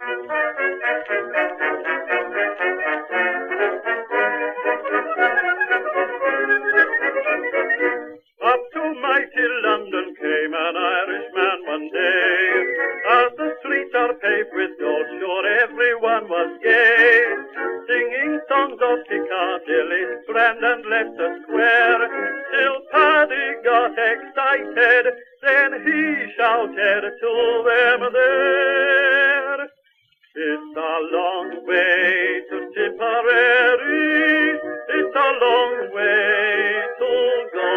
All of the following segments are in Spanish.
Up to mighty London came an Irishman one day. As the streets are paved with gold, sure everyone was gay. Singing songs of Piccadilly, Strand and Leicester Square. Till Paddy got excited, then he shouted to them there. It's a long way to Tipperary. It's a long way to go.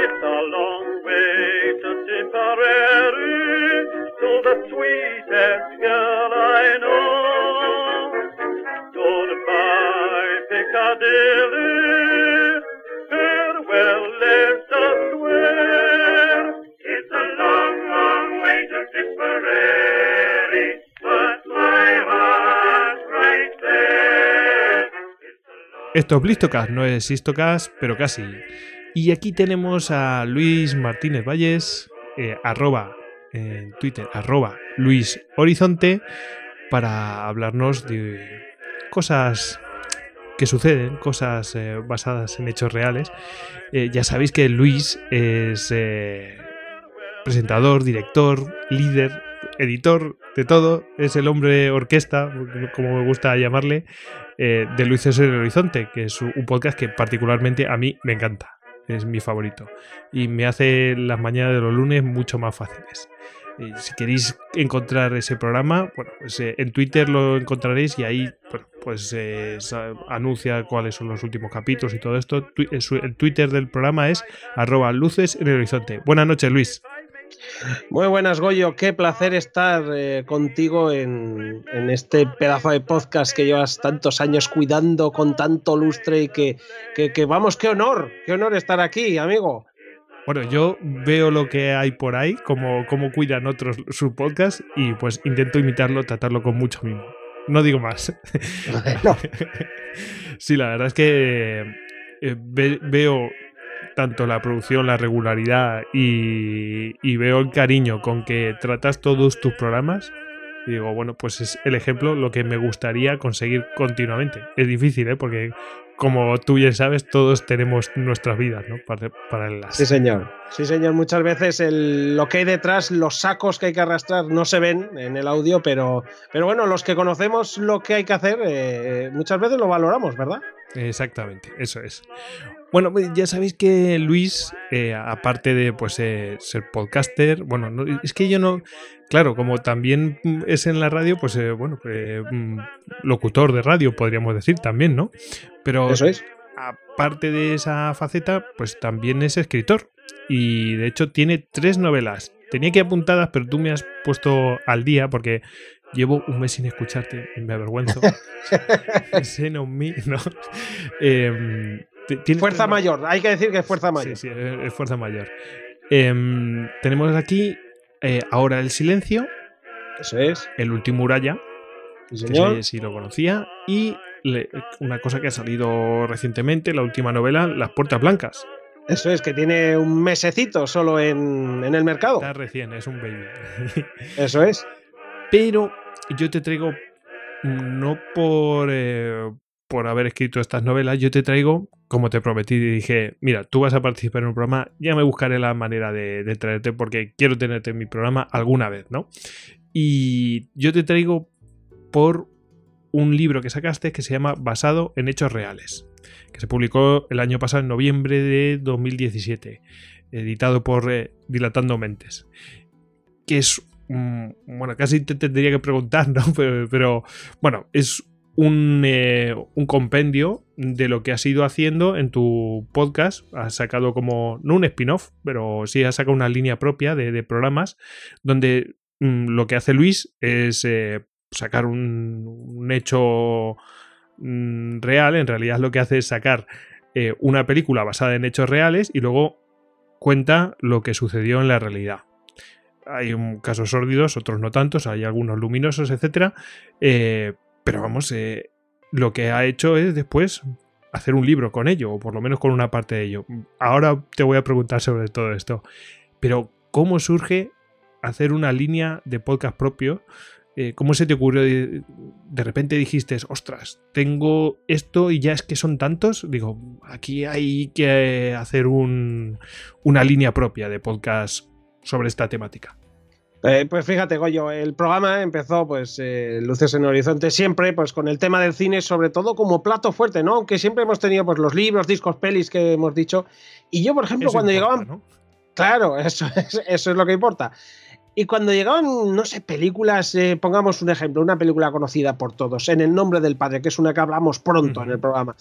It's a long way to Tipperary, to the sweetest girl I know. Esto es Blistocast, no es Histocast, pero casi. Y aquí tenemos a Luis Martínez Valles, eh, arroba en Twitter, arroba Luis Horizonte, para hablarnos de cosas que suceden, cosas eh, basadas en hechos reales. Eh, ya sabéis que Luis es presentador, director, líder, editor de todo, es el hombre orquesta, como me gusta llamarle, eh, de Luces en el Horizonte, que es un podcast que particularmente a mí me encanta, es mi favorito y me hace las mañanas de los lunes mucho más fáciles. Eh, si queréis encontrar ese programa, bueno, pues eh, en Twitter lo encontraréis y ahí pues eh, anuncia cuáles son los últimos capítulos y todo esto. El Twitter del programa es arroba luces en el horizonte. Buenas noches, Luis. Muy buenas, Goyo. Qué placer estar eh, contigo en, en este pedazo de podcast que llevas tantos años cuidando con tanto lustre y que, que, que, vamos, qué honor, qué honor estar aquí, amigo. Bueno, yo veo lo que hay por ahí, como, como cuidan otros su podcast y pues intento imitarlo, tratarlo con mucho mimo. No digo más. No. sí, la verdad es que eh, ve- veo tanto la producción, la regularidad y, veo el cariño con que tratas todos tus programas. Y digo, bueno, pues es el ejemplo, lo que me gustaría conseguir continuamente. Es difícil, ¿eh? Porque como tú bien sabes, todos tenemos nuestras vidas, ¿no? Para, paralelas. Sí, señor. Sí, señor. Muchas veces lo que hay detrás, los sacos que hay que arrastrar, no se ven en el audio, pero, pero bueno, los que conocemos lo que hay que hacer, eh, muchas veces lo valoramos, ¿verdad? Exactamente, eso es. Bueno, pues ya sabéis que Luis, eh, aparte de pues eh, ser podcaster, bueno, no- es que yo no, claro, como también es en la radio, pues eh, bueno, eh, mm, locutor de radio podríamos decir también, ¿no? Pero Eso es. aparte de esa faceta, pues también es escritor y de hecho tiene tres novelas. Tenía que ir apuntadas, pero tú me has puesto al día porque llevo un mes sin escucharte me avergüenzo. Shame on me, ¿no? Em, Fuerza mayor, hay que decir que es fuerza mayor. Sí, sí, es fuerza mayor. Em, tenemos aquí eh, ahora el silencio, Eso es. el último Uraya, Sí, que señor. sé si lo conocía, y le- una cosa que ha salido recientemente, la última novela, Las Puertas Blancas. Eso es, que tiene un mesecito solo en, en el mercado. Está recién, es un baby. Eso es. Pero yo te traigo, no por, eh, por haber escrito estas novelas, yo te traigo, como te prometí, dije, mira, tú vas a participar en un programa, ya me buscaré la manera de, traerte porque quiero tenerte en mi programa alguna vez, ¿no? Y yo te traigo por un libro que sacaste que se llama Basado en Hechos Reales, que se publicó el año pasado, en noviembre de 2017, editado por eh, Dilatando Mentes, que es, bueno, casi te tendría que preguntar, ¿no? Pero, bueno, es un, eh, un compendio de lo que has ido haciendo en tu podcast. Has sacado como, no un spin-off, pero sí has sacado una línea propia de, programas donde mm, lo que hace Luis es eh, sacar un, un hecho mm, real. En realidad lo que hace es sacar eh, una película basada en hechos reales y luego cuenta lo que sucedió en la realidad. Hay casos sórdidos, otros no tantos, hay algunos luminosos, etc. pero vamos, eh, lo que ha hecho es después hacer un libro con ello, o por lo menos con una parte de ello. Ahora te voy a preguntar sobre todo esto. Pero, ¿cómo surge hacer una línea de podcast propio eh, ¿cómo se te ocurrió? De, repente dijiste, ostras, tengo esto y ya es que son tantos. Digo, aquí hay que hacer un, una línea propia de podcast sobre esta temática. Eh, pues fíjate, Goyo, el programa empezó, pues, eh, Luces en el Horizonte, siempre, pues, con el tema del cine, sobre todo como plato fuerte, ¿no? Aunque siempre hemos tenido, pues, los libros, discos, pelis que hemos dicho. Y yo, por ejemplo, Eso cuando importa, llegaban. ¿no? Claro, eso es, eso es lo que importa. Y cuando llegaban, no sé, películas, eh, pongamos un ejemplo, una película conocida por todos, En el nombre del padre, que es una que hablamos pronto en el programa.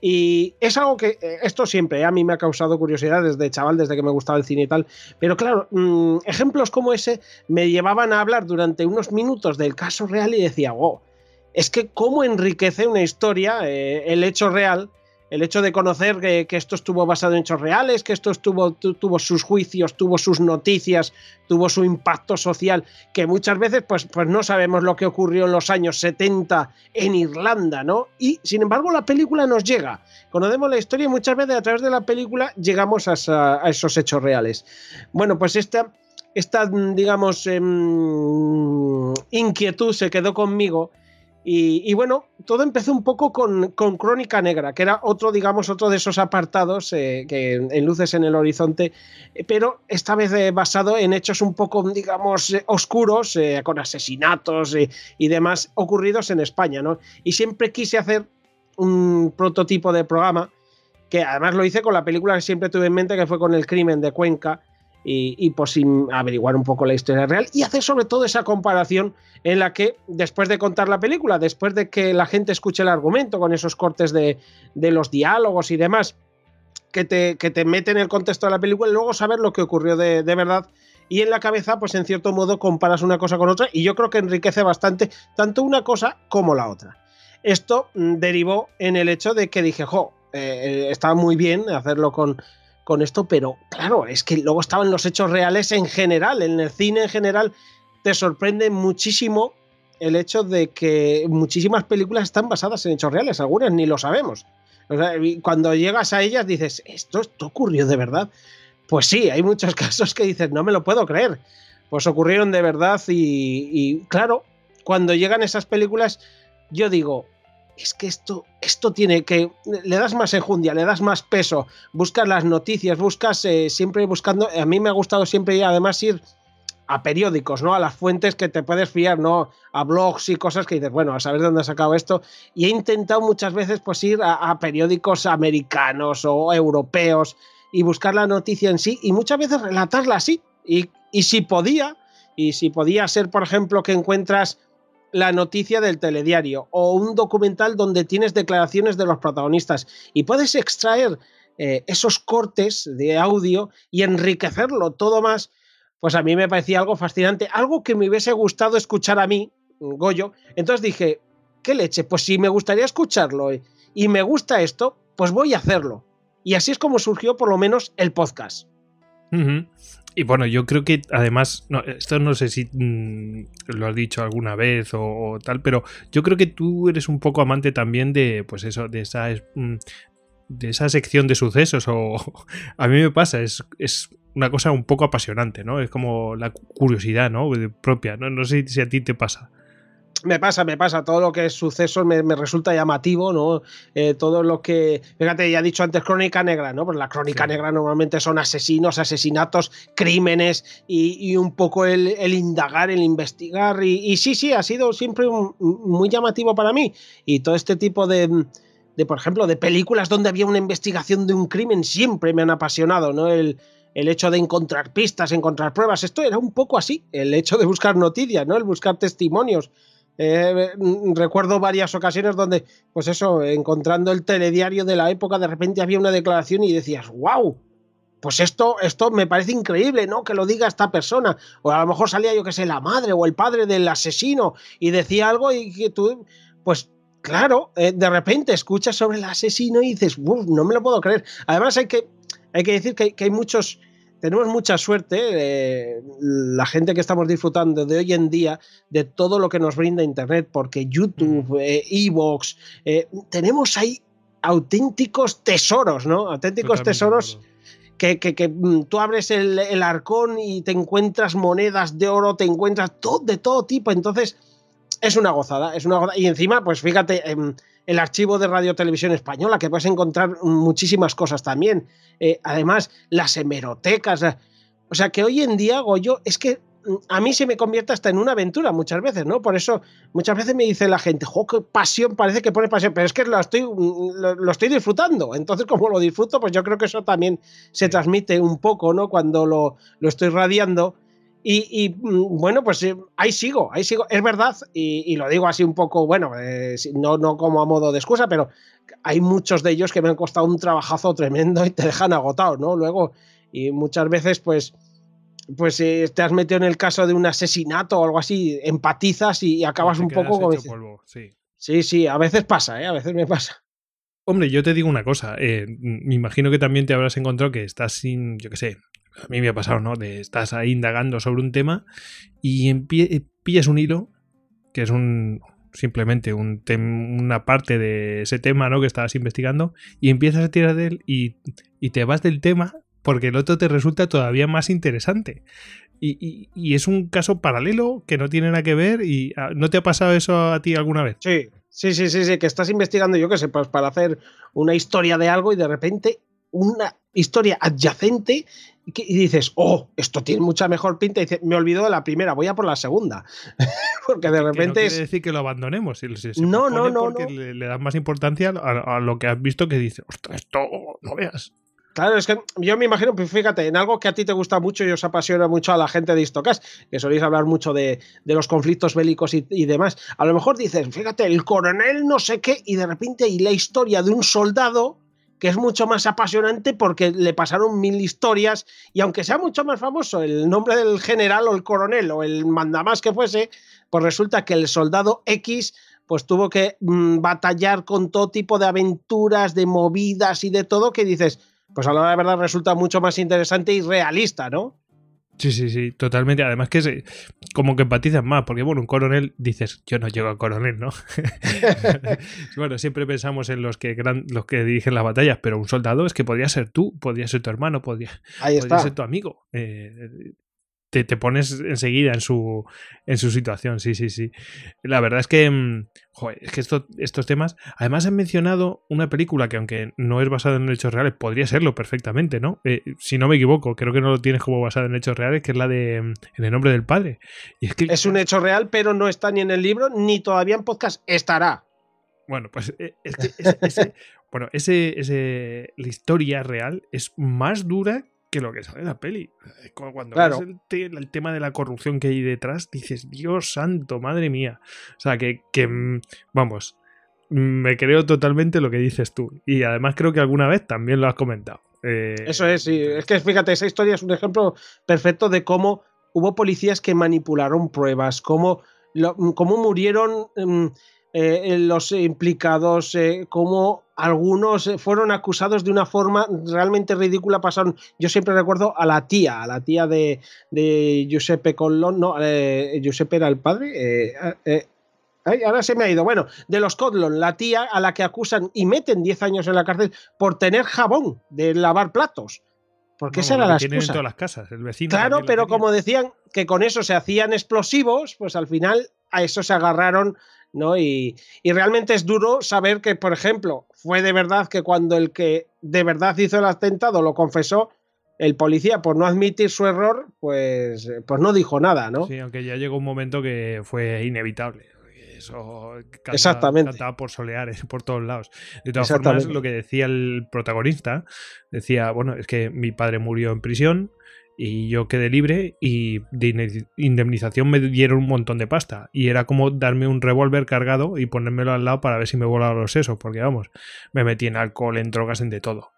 Y es algo que, eh, esto siempre, eh, a mí me ha causado curiosidad desde chaval, desde que me gustaba el cine y tal. Pero claro, mm, ejemplos como ese me llevaban a hablar durante unos minutos del caso real y decía, wow, es que cómo enriquece una historia eh, el hecho real el hecho de conocer que, esto estuvo basado en hechos reales, que esto estuvo, tu, tuvo sus juicios, tuvo sus noticias, tuvo su impacto social, que muchas veces pues, pues no sabemos lo que ocurrió en los años 70 en Irlanda, ¿no? Y sin embargo la película nos llega. Conocemos la historia y muchas veces a través de la película llegamos a, esos hechos reales. Bueno, pues esta, esta digamos, eh, inquietud se quedó conmigo. Y, bueno, todo empezó un poco con, con, Crónica Negra, que era otro, digamos, otro de esos apartados eh, que en Luces en el Horizonte, eh, pero esta vez eh, basado en hechos un poco, digamos, oscuros, con asesinatos y demás ocurridos en España, ¿no? Y siempre quise hacer un prototipo de programa, que además lo hice con la película que siempre tuve en mente, que fue con El crimen de Cuenca, y, y pues averiguar un poco la historia real y hacer sobre todo esa comparación en la que después de contar la película, después de que la gente escuche el argumento con esos cortes de, de los diálogos y demás, que te, que te meten en el contexto de la película y luego saber lo que ocurrió de, de verdad y en la cabeza, pues en cierto modo comparas una cosa con otra y yo creo que enriquece bastante tanto una cosa como la otra. Esto mm, derivó en el hecho de que dije, jo, eh, estaba muy bien hacerlo con, con esto, pero claro, es que luego estaban los hechos reales en general, en el cine en general, te sorprende muchísimo el hecho de que muchísimas películas están basadas en hechos reales, algunas ni lo sabemos. O sea, cuando llegas a ellas dices, ¿esto, esto ocurrió de verdad? Pues sí, hay muchos casos que dices, no me lo puedo creer. Pues ocurrieron de verdad y, y claro, cuando llegan esas películas, yo digo, es que esto, esto tiene que. Le das más enjundia, le das más peso, buscas las noticias, buscas eh, siempre buscando. A mí me ha gustado siempre, además, ir a periódicos, ¿no? A las fuentes que te puedes fiar, ¿no? A blogs y cosas que dices, bueno, a saber de dónde ha sacado esto. Y he intentado muchas veces, pues, ir a, periódicos americanos o europeos y buscar la noticia en sí y muchas veces relatarla así. Y si podía, y si podía ser, por ejemplo, que encuentras la noticia del telediario o un documental donde tienes declaraciones de los protagonistas y puedes extraer eh, esos cortes de audio y enriquecerlo todo más, pues a mí me parecía algo fascinante, algo que me hubiese gustado escuchar a mí, Goyo. Entonces dije, ¿qué leche? Pues si me gustaría escucharlo y me gusta esto, pues voy a hacerlo. Y así es como surgió por lo menos el podcast. Y bueno, yo creo que además, no, esto no sé si mmm, lo has dicho alguna vez o, o, tal, pero yo creo que tú eres un poco amante también de, pues eso, de esa, mmm, de esa sección de sucesos o a mí me pasa, es, es una cosa un poco apasionante, ¿no? Es como la curiosidad, ¿no? propia, ¿no? No sé si a ti te pasa me pasa, me pasa. Todo lo que es sucesos me, me resulta llamativo, ¿no? Eh, todo lo que. Fíjate, ya he dicho antes crónica negra, ¿no? Pues la crónica sí. negra normalmente son asesinos, asesinatos, crímenes y, y un poco el, el, indagar, el investigar. Y, y, sí, sí, ha sido siempre un, muy llamativo para mí. Y todo este tipo de. De, por ejemplo, de películas donde había una investigación de un crimen siempre me han apasionado, ¿no? El, el hecho de encontrar pistas, encontrar pruebas, esto era un poco así, el hecho de buscar noticias, ¿no? El buscar testimonios. Eh, recuerdo varias ocasiones donde, pues eso, encontrando el telediario de la época, de repente había una declaración y decías, wow, pues esto, esto me parece increíble, ¿no? Que lo diga esta persona. O a lo mejor salía, yo que sé, la madre o el padre del asesino y decía algo y que tú, pues claro, eh, de repente escuchas sobre el asesino y dices, no me lo puedo creer. Además hay que, hay que decir que hay muchos tenemos mucha suerte, eh, la gente que estamos disfrutando de hoy en día, de todo lo que nos brinda Internet, porque YouTube, Evox, eh, eh, tenemos ahí auténticos tesoros, ¿no? Auténticos Totalmente tesoros. Que, que, que, mm, tú abres el, el, arcón y te encuentras monedas de oro, te encuentras todo, de todo tipo. Entonces, es una gozada, es una gozada. Y encima, pues fíjate, en el archivo de Radio Televisión Española, que puedes encontrar muchísimas cosas también. Eh, además, las hemerotecas. O sea que hoy en día, Goyo, es que a mí se me convierte hasta en una aventura muchas veces, ¿no? Por eso muchas veces me dice la gente, ¡jo, qué pasión! Parece que pone pasión, pero es que lo estoy, lo, estoy disfrutando. Entonces, como lo disfruto, pues yo creo que eso también se transmite un poco, ¿no? Cuando lo, lo estoy radiando. Y, mm, bueno, pues eh, ahí sigo, ahí sigo. Es verdad, y, lo digo así un poco, bueno, eh, no, no como a modo de excusa, pero hay muchos de ellos que me han costado un trabajazo tremendo y te dejan agotado, ¿no? Luego, y muchas veces, pues pues eh, te has metido en el caso de un asesinato o algo así, empatizas y, acabas un poco como... sí. sí, sí, a veces pasa, ¿eh? a veces me pasa. Hombre, yo te digo una cosa, eh, me imagino que también te habrás encontrado que estás sin, yo qué sé, a mí me ha pasado, ¿no? De estás ahí indagando sobre un tema y eh, pillas un hilo, que es un simplemente un una parte de ese tema, ¿no? Que estabas investigando y empiezas a tirar de él y, y te vas del tema porque el otro te resulta todavía más interesante. Y, es un caso paralelo que no tiene nada que ver y ah, ¿no te ha pasado eso a ti alguna vez? Sí, sí, sí, sí, sí que estás investigando, yo qué sé, pues para hacer una historia de algo y de repente una historia adyacente y dices, oh, esto tiene mucha mejor pinta. Y dices, me olvido de la primera, voy a por la segunda. porque de repente. no quiere decir que lo abandonemos. no, no, no, Porque Le, le, das más importancia a, a, lo que has visto que dices, ostras, esto no veas. Claro, es que yo me imagino, pues fíjate, en algo que a ti te gusta mucho y os apasiona mucho a la gente de Istocas, que soléis hablar mucho de, los conflictos bélicos y, demás. A lo mejor dices, fíjate, el coronel no sé qué, y de repente hay la historia de un soldado que es mucho más apasionante porque le pasaron mil historias y aunque sea mucho más famoso el nombre del general o el coronel o el mandamás que fuese, pues resulta que el soldado X pues tuvo que mm, batallar con todo tipo de aventuras, de movidas y de todo que dices, pues a la verdad resulta mucho más interesante y realista, ¿no? Sí, sí, sí, totalmente. Además que es como que empatizas más, porque bueno, un coronel dices, yo no llego a coronel, ¿no? bueno, siempre pensamos en los que los que dirigen las batallas, pero un soldado es que podría ser tú, podría ser tu hermano, podría, ser tu amigo. Eh, te, pones enseguida en su, en su situación, sí, sí, sí. La verdad es que, mm, joder, es que estos temas, además han mencionado una película que aunque no es basada en hechos reales, podría serlo perfectamente, ¿no? Eh, si no me equivoco, creo que no lo tienes como basada en hechos reales, que es la de mm, En el nombre del padre. Y es, que, es un hecho real, pero no está ni en el libro, ni todavía en podcast estará. Bueno, pues eh, es que ese, bueno, ese, ese, la historia real es más dura que lo que sale en la peli. Cuando ves el, tema de la corrupción que hay detrás, dices, Dios santo, madre mía. O sea, que, mm, vamos, me creo totalmente lo que dices tú. Y además creo que alguna vez también lo has comentado. Eh, Eso es, sí. Es que fíjate, esa historia es un ejemplo perfecto de cómo hubo policías que manipularon pruebas, cómo, cómo murieron mm, eh, los implicados, eh, cómo algunos eh, fueron acusados de una forma realmente ridícula. Pasaron, yo siempre recuerdo a la tía, a la tía de, de Giuseppe Collón, no, Giuseppe era el padre. ahora se me ha ido. Bueno, de los Codlon, la tía a la que acusan y meten 10 años en la cárcel por tener jabón de lavar platos. Porque esa era la excusa. todas las casas, el vecino. Claro, pero como decían que con eso se hacían explosivos, pues al final a eso se agarraron ¿no? Y, realmente es duro saber que, por ejemplo, fue de verdad que cuando el que de verdad hizo el atentado lo confesó, el policía, por no admitir su error, pues, pues no dijo nada, ¿no? Sí, aunque ya llegó un momento que fue inevitable. Eso Exactamente. cantaba por soleares, por todos lados. De todas formas, lo que decía el protagonista, decía, bueno, es que mi padre murió en prisión, y yo quedé libre y de indemnización me dieron un montón de pasta y era como darme un revólver cargado y ponérmelo al lado para ver si me volaba los sesos porque vamos, me metí en alcohol, en drogas, en de todo.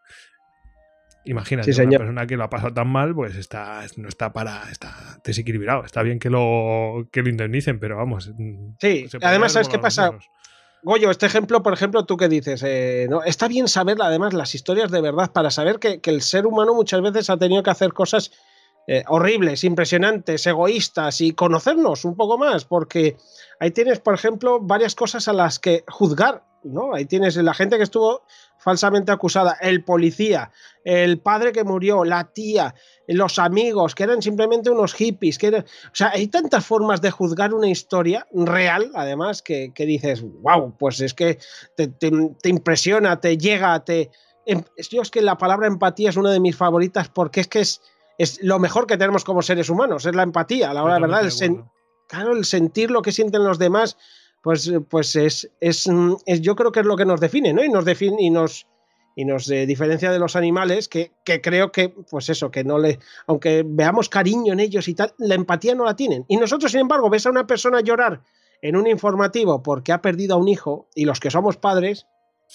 Imagínate, una persona que lo ha pasado tan mal, pues está, no está para, está desequilibrado. Está bien que lo, que lo indemnicen, pero vamos. Sí, además, ¿sabes qué pasa? Goyo, este ejemplo, por ejemplo, tú que dices, eh, ¿no? está bien saber además las historias de verdad para saber que, el ser humano muchas veces ha tenido que hacer cosas eh, horribles, impresionantes, egoístas y conocernos un poco más, porque ahí tienes, por ejemplo, varias cosas a las que juzgar ¿no? Ahí tienes la gente que estuvo falsamente acusada, el policía, el padre que murió, la tía, los amigos, que eran simplemente unos hippies, que o sea, hay tantas formas de juzgar una historia real, además, que, dices, wow, pues es que te, te, impresiona, te llega, te... Em, yo es que la palabra empatía es una de mis favoritas porque es que es, es lo mejor que tenemos como seres humanos, es la empatía, a la hora de verdad, el, claro, el sentir lo que sienten los demás pues, pues es, es, yo creo que es lo que nos define, ¿no? Y nos define y nos, y nos eh, diferencia de los animales, que, creo que, pues eso, que no le, aunque veamos cariño en ellos y tal, la empatía no la tienen. Y nosotros, sin embargo, ves a una persona llorar en un informativo porque ha perdido a un hijo, y los que somos padres,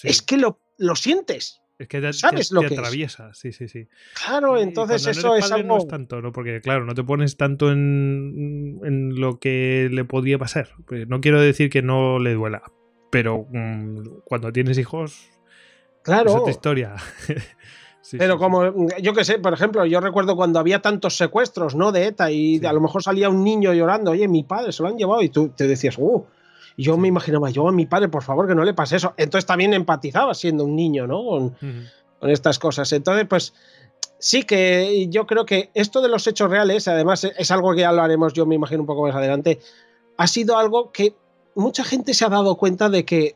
es que lo, lo sientes. Es que te, ¿Sabes lo que atraviesa, sí, sí, sí. Claro, entonces eso es algo. No es tanto, ¿no? Porque, claro, no te pones tanto en, en lo que le podía pasar. Pues no quiero decir que no le duela, pero mm, cuando tienes hijos. Claro. Es otra historia. pero como, yo qué sé, por ejemplo, yo recuerdo cuando había tantos secuestros, ¿no? De ETA y a lo mejor salía un niño llorando, oye, mi padre se lo han llevado y tú te decías, uh, y yo me imaginaba, yo a mi padre, por favor, que no le pase eso. Entonces también empatizaba siendo un niño, ¿no? Con, estas cosas. Entonces, pues sí que yo creo que esto de los hechos reales, además es algo que ya lo haremos, yo me imagino un poco más adelante, ha sido algo que mucha gente se ha dado cuenta de que,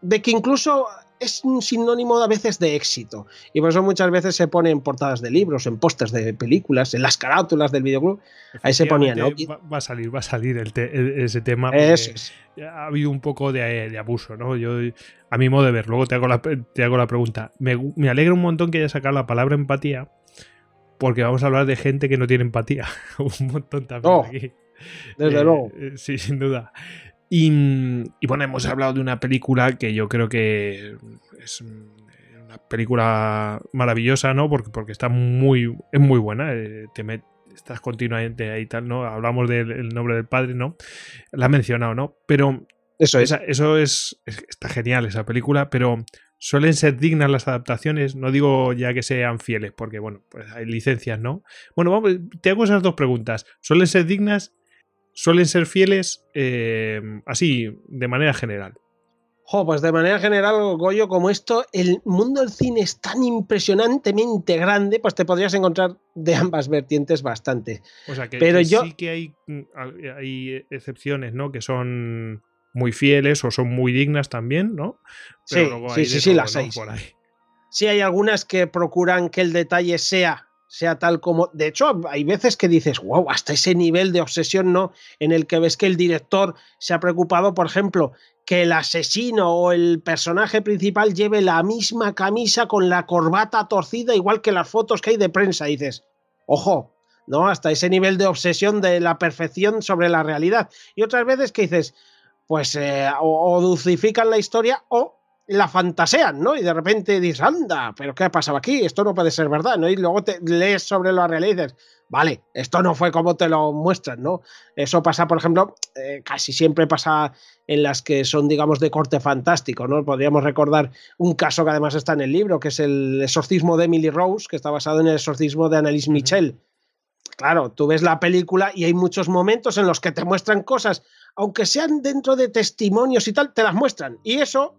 de que incluso es un sinónimo a veces de éxito. Y por eso muchas veces se pone en portadas de libros, en pósters de películas, en las carátulas del videoclub. Ahí se ponía, ¿no? Va, a salir, va a salir ese tema. Ha habido un poco de, abuso, ¿no? Yo, a mi modo de ver, luego te hago la, te hago la pregunta. Me, me alegra un montón que haya sacado la palabra empatía, porque vamos a hablar de gente que no tiene empatía. un montón también oh, aquí. Desde eh, luego. Eh, sí, sin duda. Y, bueno, hemos hablado de una película que yo creo que es una película maravillosa, ¿no? Porque, porque está muy, es muy buena. Eh, te estás continuamente ahí tal, ¿no? Hablamos del nombre del padre, ¿no? La ha mencionado, ¿no? Pero eso es. eso es, está genial esa película, pero suelen ser dignas las adaptaciones. No digo ya que sean fieles, porque bueno, pues hay licencias, ¿no? Bueno, vamos, te hago esas dos preguntas. ¿Suelen ser dignas suelen ser fieles eh, así, de manera general. Jo, pues de manera general, Goyo, como esto, el mundo del cine es tan impresionantemente grande, pues te podrías encontrar de ambas vertientes bastante. O sea, que, Pero yo... sí que hay, mm, hay excepciones, ¿no? Que son muy fieles o son muy dignas también, ¿no? sí, sí, sí, sí, las hay. Sí, hay algunas que procuran que el detalle sea sea tal como. De hecho, hay veces que dices, wow, hasta ese nivel de obsesión, ¿no? En el que ves que el director se ha preocupado, por ejemplo, que el asesino o el personaje principal lleve la misma camisa con la corbata torcida, igual que las fotos que hay de prensa. Y dices, ojo, ¿no? Hasta ese nivel de obsesión de la perfección sobre la realidad. Y otras veces que dices, pues eh, o dulcifican la historia o la fantasean, ¿no? Y de repente dices, anda, pero ¿qué ha pasado aquí? Esto no puede ser verdad, ¿no? Y luego te lees sobre lo real y dices, vale, esto no fue como te lo muestran, ¿no? Eso pasa, por ejemplo, eh, casi siempre pasa en las que son, digamos, de corte fantástico, ¿no? Podríamos recordar un caso que además está en el libro, que es el exorcismo de Emily Rose, que está basado en el exorcismo de Annalise Michel. Claro, tú ves la película y hay muchos momentos en los que te muestran cosas, aunque sean dentro de testimonios y tal, te las muestran. Y eso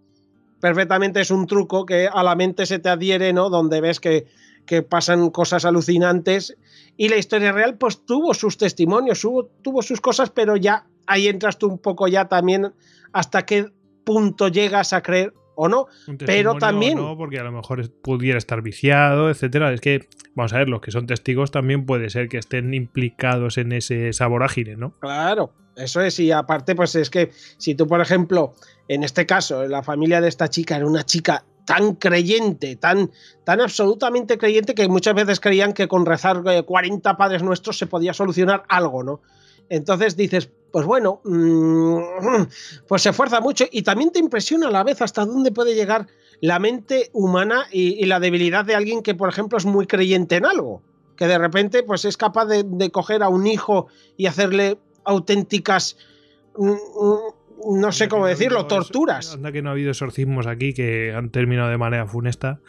perfectamente es un truco que a la mente se te adhiere, ¿no? Donde ves que, que pasan cosas alucinantes y la historia real pues tuvo sus testimonios, tuvo, sus cosas, pero ya ahí entras tú un poco ya también hasta qué punto llegas a creer o no, pero también no, porque a lo mejor pudiera estar viciado, etcétera. Es que vamos a ver, los que son testigos también puede ser que estén implicados en ese saborágine, ¿no? Claro, eso es y aparte pues es que si tú por ejemplo en este caso, la familia de esta chica era una chica tan creyente, tan, tan absolutamente creyente que muchas veces creían que con rezar 40 eh, padres nuestros se podía solucionar algo, ¿no? Entonces dices, pues bueno, mm, pues se esfuerza mucho y también te impresiona a la vez hasta dónde puede llegar la mente humana y, la debilidad de alguien que, por ejemplo, es muy creyente en algo, que de repente pues es capaz de, coger a un hijo y hacerle auténticas mm, mm, no sé cómo decirlo, torturas. Anda que no ha habido exorcismos aquí que han terminado de manera funesta.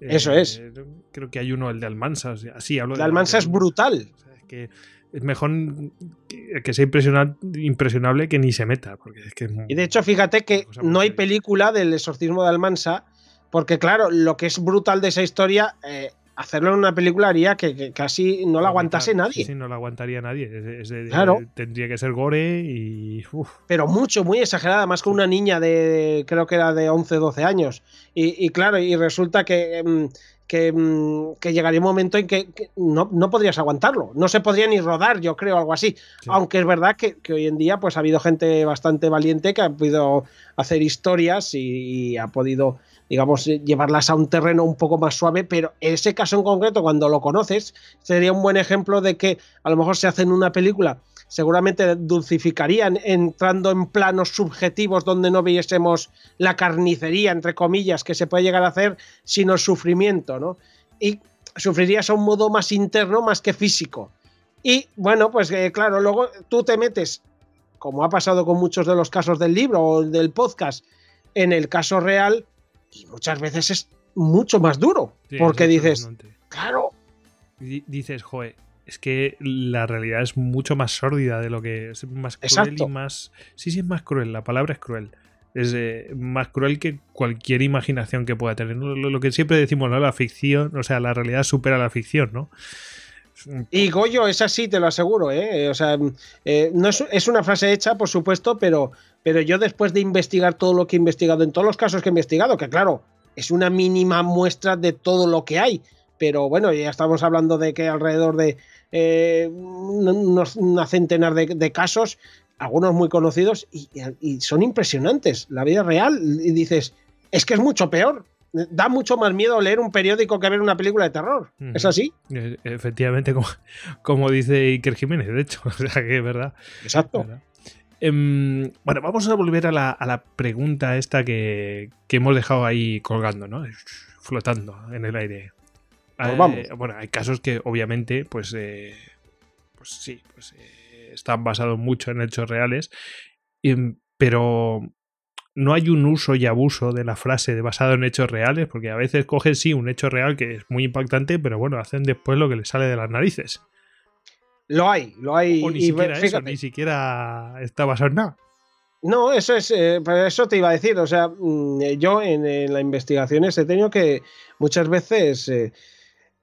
Eso es. Eh, creo que hay uno, el de Almansa. Así hablo el de Almansa es brutal. que es mejor que, sea impresiona- impresionable que ni se meta. Porque es que es Y de hecho, fíjate que no hay película del exorcismo de Almansa, porque claro, lo que es brutal de esa historia, eh, hacerlo en una película haría que, que casi no la aguantase nadie. Sí, sí, no la aguantaría nadie. Es- de- Claro. tendría que ser gore y. uf, Pero mucho, muy exagerada, más con una niña de, creo que era de 11, 12 años. Y, y claro, y resulta que, em, que, em, que llegaría un momento en que, que no, no podrías aguantarlo. No se podría ni rodar, yo creo, algo así. Sí. Aunque es verdad que, que hoy en día pues ha habido gente bastante valiente que ha podido hacer historias y, y ha podido, digamos, llevarlas a un terreno un poco más suave, pero ese caso en concreto, cuando lo conoces, sería un buen ejemplo de que a lo mejor se hace en una película, seguramente dulcificarían entrando en planos subjetivos donde no viésemos la carnicería, entre comillas, que se puede llegar a hacer, sino el sufrimiento, ¿no? Y sufrirías a un modo más interno, más que físico. Y bueno, pues eh, claro, luego tú te metes, como ha pasado con muchos de los casos del libro o del podcast, en el caso real y muchas veces es mucho más duro, sí, porque es dices, claro, Di- dices, joder, es que la realidad es mucho más sórdida de lo que es más cruel Exacto. y más. Sí, sí, es más cruel, la palabra es cruel. Es eh, más cruel que cualquier imaginación que pueda tener. Lo, lo que siempre decimos, ¿no? La ficción, o sea, la realidad supera la ficción, ¿no? Y Goyo, es así, te lo aseguro, ¿eh? O sea, eh, no es, es una frase hecha, por supuesto, pero, pero yo después de investigar todo lo que he investigado, en todos los casos que he investigado, que claro, es una mínima muestra de todo lo que hay, pero bueno, ya estamos hablando de que alrededor de eh, unos- una centenar de, de casos, algunos muy conocidos, y, y son impresionantes. La vida real, y dices, es que es mucho peor. Da mucho más miedo leer un periódico que ver una película de terror. ¿Es así? eh, Efectivamente, como, como dice Iker Jiménez, de hecho. O sea, que es verdad. Exacto. ¿verdad? Em, bueno, vamos a volver a la, a la pregunta esta que, que hemos dejado ahí colgando, ¿no? Flotando en el aire. Pues Eh, bueno, hay casos que obviamente, pues, eh, pues sí, pues eh, están basados mucho en hechos reales, em, pero no hay un uso y abuso de la frase de basado en hechos reales, porque a veces cogen sí un hecho real que es muy impactante, pero bueno, hacen después lo que les sale de las narices. Lo hay, lo hay. O ni y siquiera eso, fíjate, ni siquiera está basado en nada. No, eso es, eh, pues eso te iba a decir. O sea, mm, yo en, en las investigaciones he tenido que muchas veces eh,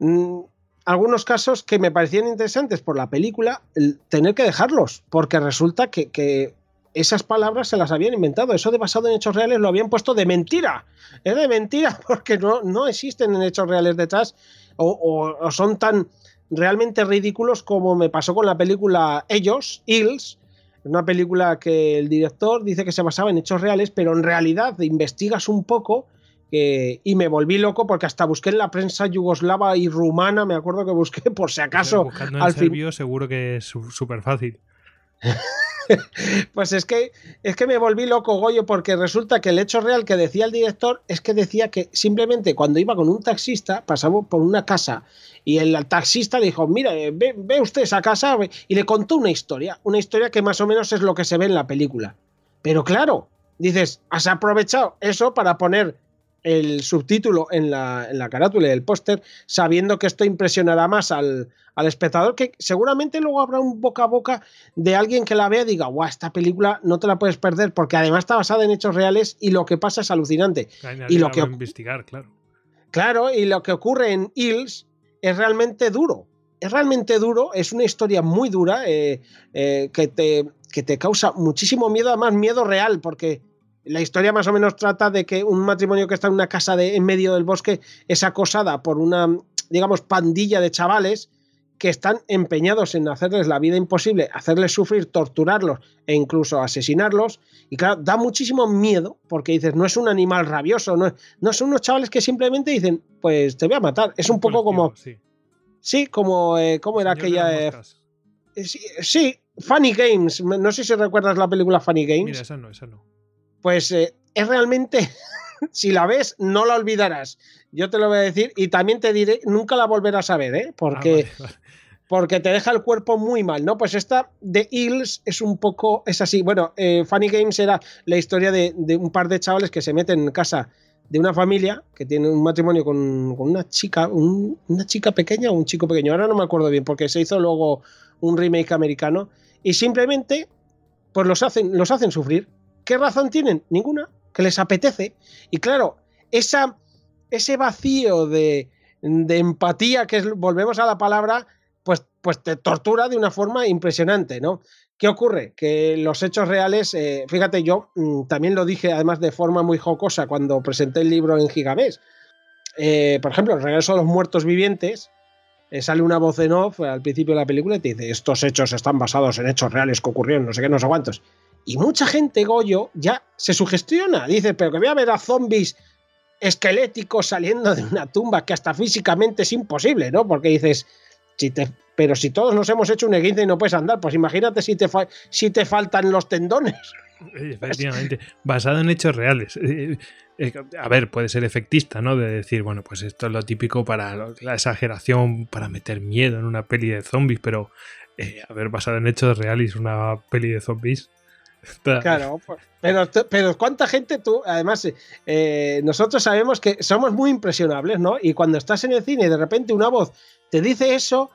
mm, algunos casos que me parecían interesantes por la película, el tener que dejarlos, porque resulta que, que esas palabras se las habían inventado. Eso de basado en hechos reales lo habían puesto de mentira. Es de mentira porque no, no existen en hechos reales detrás o, o- o son tan realmente ridículos como me pasó con la película Ellos, Hills, una película que el director dice que se basaba en hechos reales, pero en realidad investigas un poco eh, y me volví loco porque hasta busqué en la prensa yugoslava y rumana, me acuerdo que busqué por si acaso Buscando en al fin- serbio seguro que es súper fácil. Pues es que, es que me volví loco, Goyo, porque resulta que el hecho real que decía el director es que decía que simplemente cuando iba con un taxista, pasamos por una casa y el taxista le dijo, mira, eh, ve, ve usted esa casa ve", y le contó una historia, una historia que más o menos es lo que se ve en la película. Pero claro, dices, has aprovechado eso para poner el subtítulo en la, en la carátula del póster, sabiendo que esto impresionará más al, al espectador, que seguramente luego habrá un boca a boca de alguien que la vea y diga, guau, esta película no te la puedes perder, porque además está basada en hechos reales y lo que pasa es alucinante. Y lo que investigar, claro. Claro, y lo que ocurre en Hills es realmente duro. Es realmente duro, es una historia muy dura eh, eh, que, te, que te causa muchísimo miedo, además miedo real, porque la historia más o menos trata de que un matrimonio que está en una casa de, en medio del bosque es acosada por una, digamos, pandilla de chavales que están empeñados en hacerles la vida imposible, hacerles sufrir, torturarlos e incluso asesinarlos. Y claro, da muchísimo miedo porque dices, no es un animal rabioso, no, es- no son unos chavales que simplemente dicen, pues te voy a matar. Es un poco como, colectivo, sí, como, eh, ¿cómo sí. era aquella? eh, sí, sí, Funny Games. No sé si recuerdas la película Funny Games. Mira, esa no, esa no. Pues eh, es realmente, si la ves, no la olvidarás. Yo te lo voy a decir y también te diré, nunca la volverás a ver, ¿eh? Ah, Porque vale. porque te deja el cuerpo muy mal, ¿no? Pues esta de Hills es un poco, es así. Bueno, eh, Funny Games era la historia de, un par de chavales que se meten en casa de una familia que tiene un matrimonio con, una chica, una chica pequeña o un chico pequeño. Ahora no me acuerdo bien porque se hizo luego un remake americano y simplemente pues los hacen, los hacen sufrir. ¿Qué razón tienen? Ninguna. Que les apetece. Y claro, esa, ese vacío de, empatía, que es, volvemos a la palabra, pues, pues te tortura de una forma impresionante, ¿no? ¿Qué ocurre? Que los hechos reales, eh, fíjate, yo mm, también lo dije además de forma muy jocosa cuando presenté el libro en Gigabés. Eh, por ejemplo, el regreso a los muertos vivientes, eh, sale una voz en off al principio de la película y te dice, estos hechos están basados en hechos reales que ocurrieron, no sé qué, no sé cuántos. Y mucha gente, Goyo, ya se sugestiona, dice, pero que voy a ver a zombies esqueléticos saliendo de una tumba que hasta físicamente es imposible, ¿no? Porque dices, si te, pero si todos nos hemos hecho un e y no puedes andar, pues imagínate si te, si te faltan los tendones. Efectivamente, basado en hechos reales. Eh, eh, a ver, puede ser efectista, ¿no? De decir, bueno, pues esto es lo típico para la exageración, para meter miedo en una peli de zombies, pero, eh, a ver, basado en hechos reales, una peli de zombies, Claro, pues, pero, pero cuánta gente tú, además, eh, nosotros sabemos que somos muy impresionables, ¿no? Y cuando estás en el cine y de repente una voz te dice eso,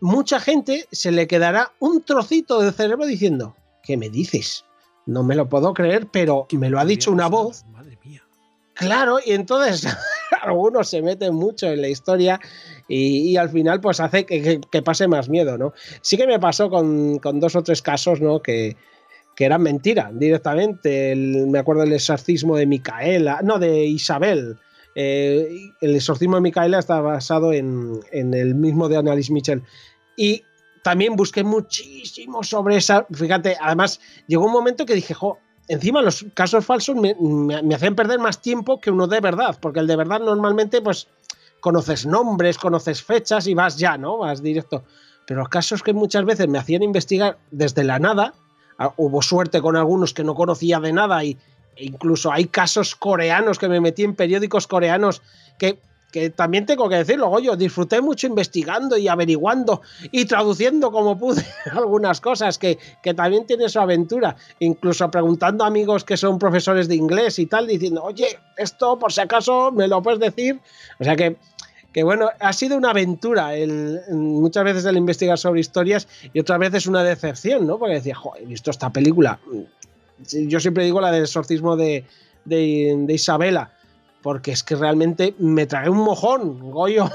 mucha gente se le quedará un trocito de cerebro diciendo, ¿qué me dices? No me lo puedo creer, pero me lo ha dicho una voz. Madre mía. Claro, y entonces algunos se meten mucho en la historia y, al final pues hace que, pase más miedo, ¿no? Sí que me pasó con, con dos o tres casos, ¿no? Que, que eran mentira directamente. me acuerdo del exorcismo de Micaela, no, de Isabel. Eh, el exorcismo de Micaela está basado en, el mismo de Annalise Mitchell. Y también busqué muchísimo sobre esa. Fíjate, además llegó un momento que dije, encima los casos falsos me, me, hacen perder más tiempo que uno de verdad, porque el de verdad normalmente, pues, conoces nombres, conoces fechas y vas ya, ¿no? Vas directo. Pero los casos que muchas veces me hacían investigar desde la nada, hubo suerte con algunos que no conocía de nada y e incluso hay casos coreanos que me metí en periódicos coreanos que, que también tengo que decirlo, yo disfruté mucho investigando y averiguando y traduciendo como pude algunas cosas que, que también tiene su aventura, incluso preguntando a amigos que son profesores de inglés y tal, diciendo, oye, esto por si acaso me lo puedes decir. O sea que que bueno, ha sido una aventura el, muchas veces el investigar sobre historias y otras veces una decepción, ¿no? Porque decía, joder, he visto esta película. Yo siempre digo la del exorcismo de, de, Isabela, porque es que realmente me trae un mojón, Goyo,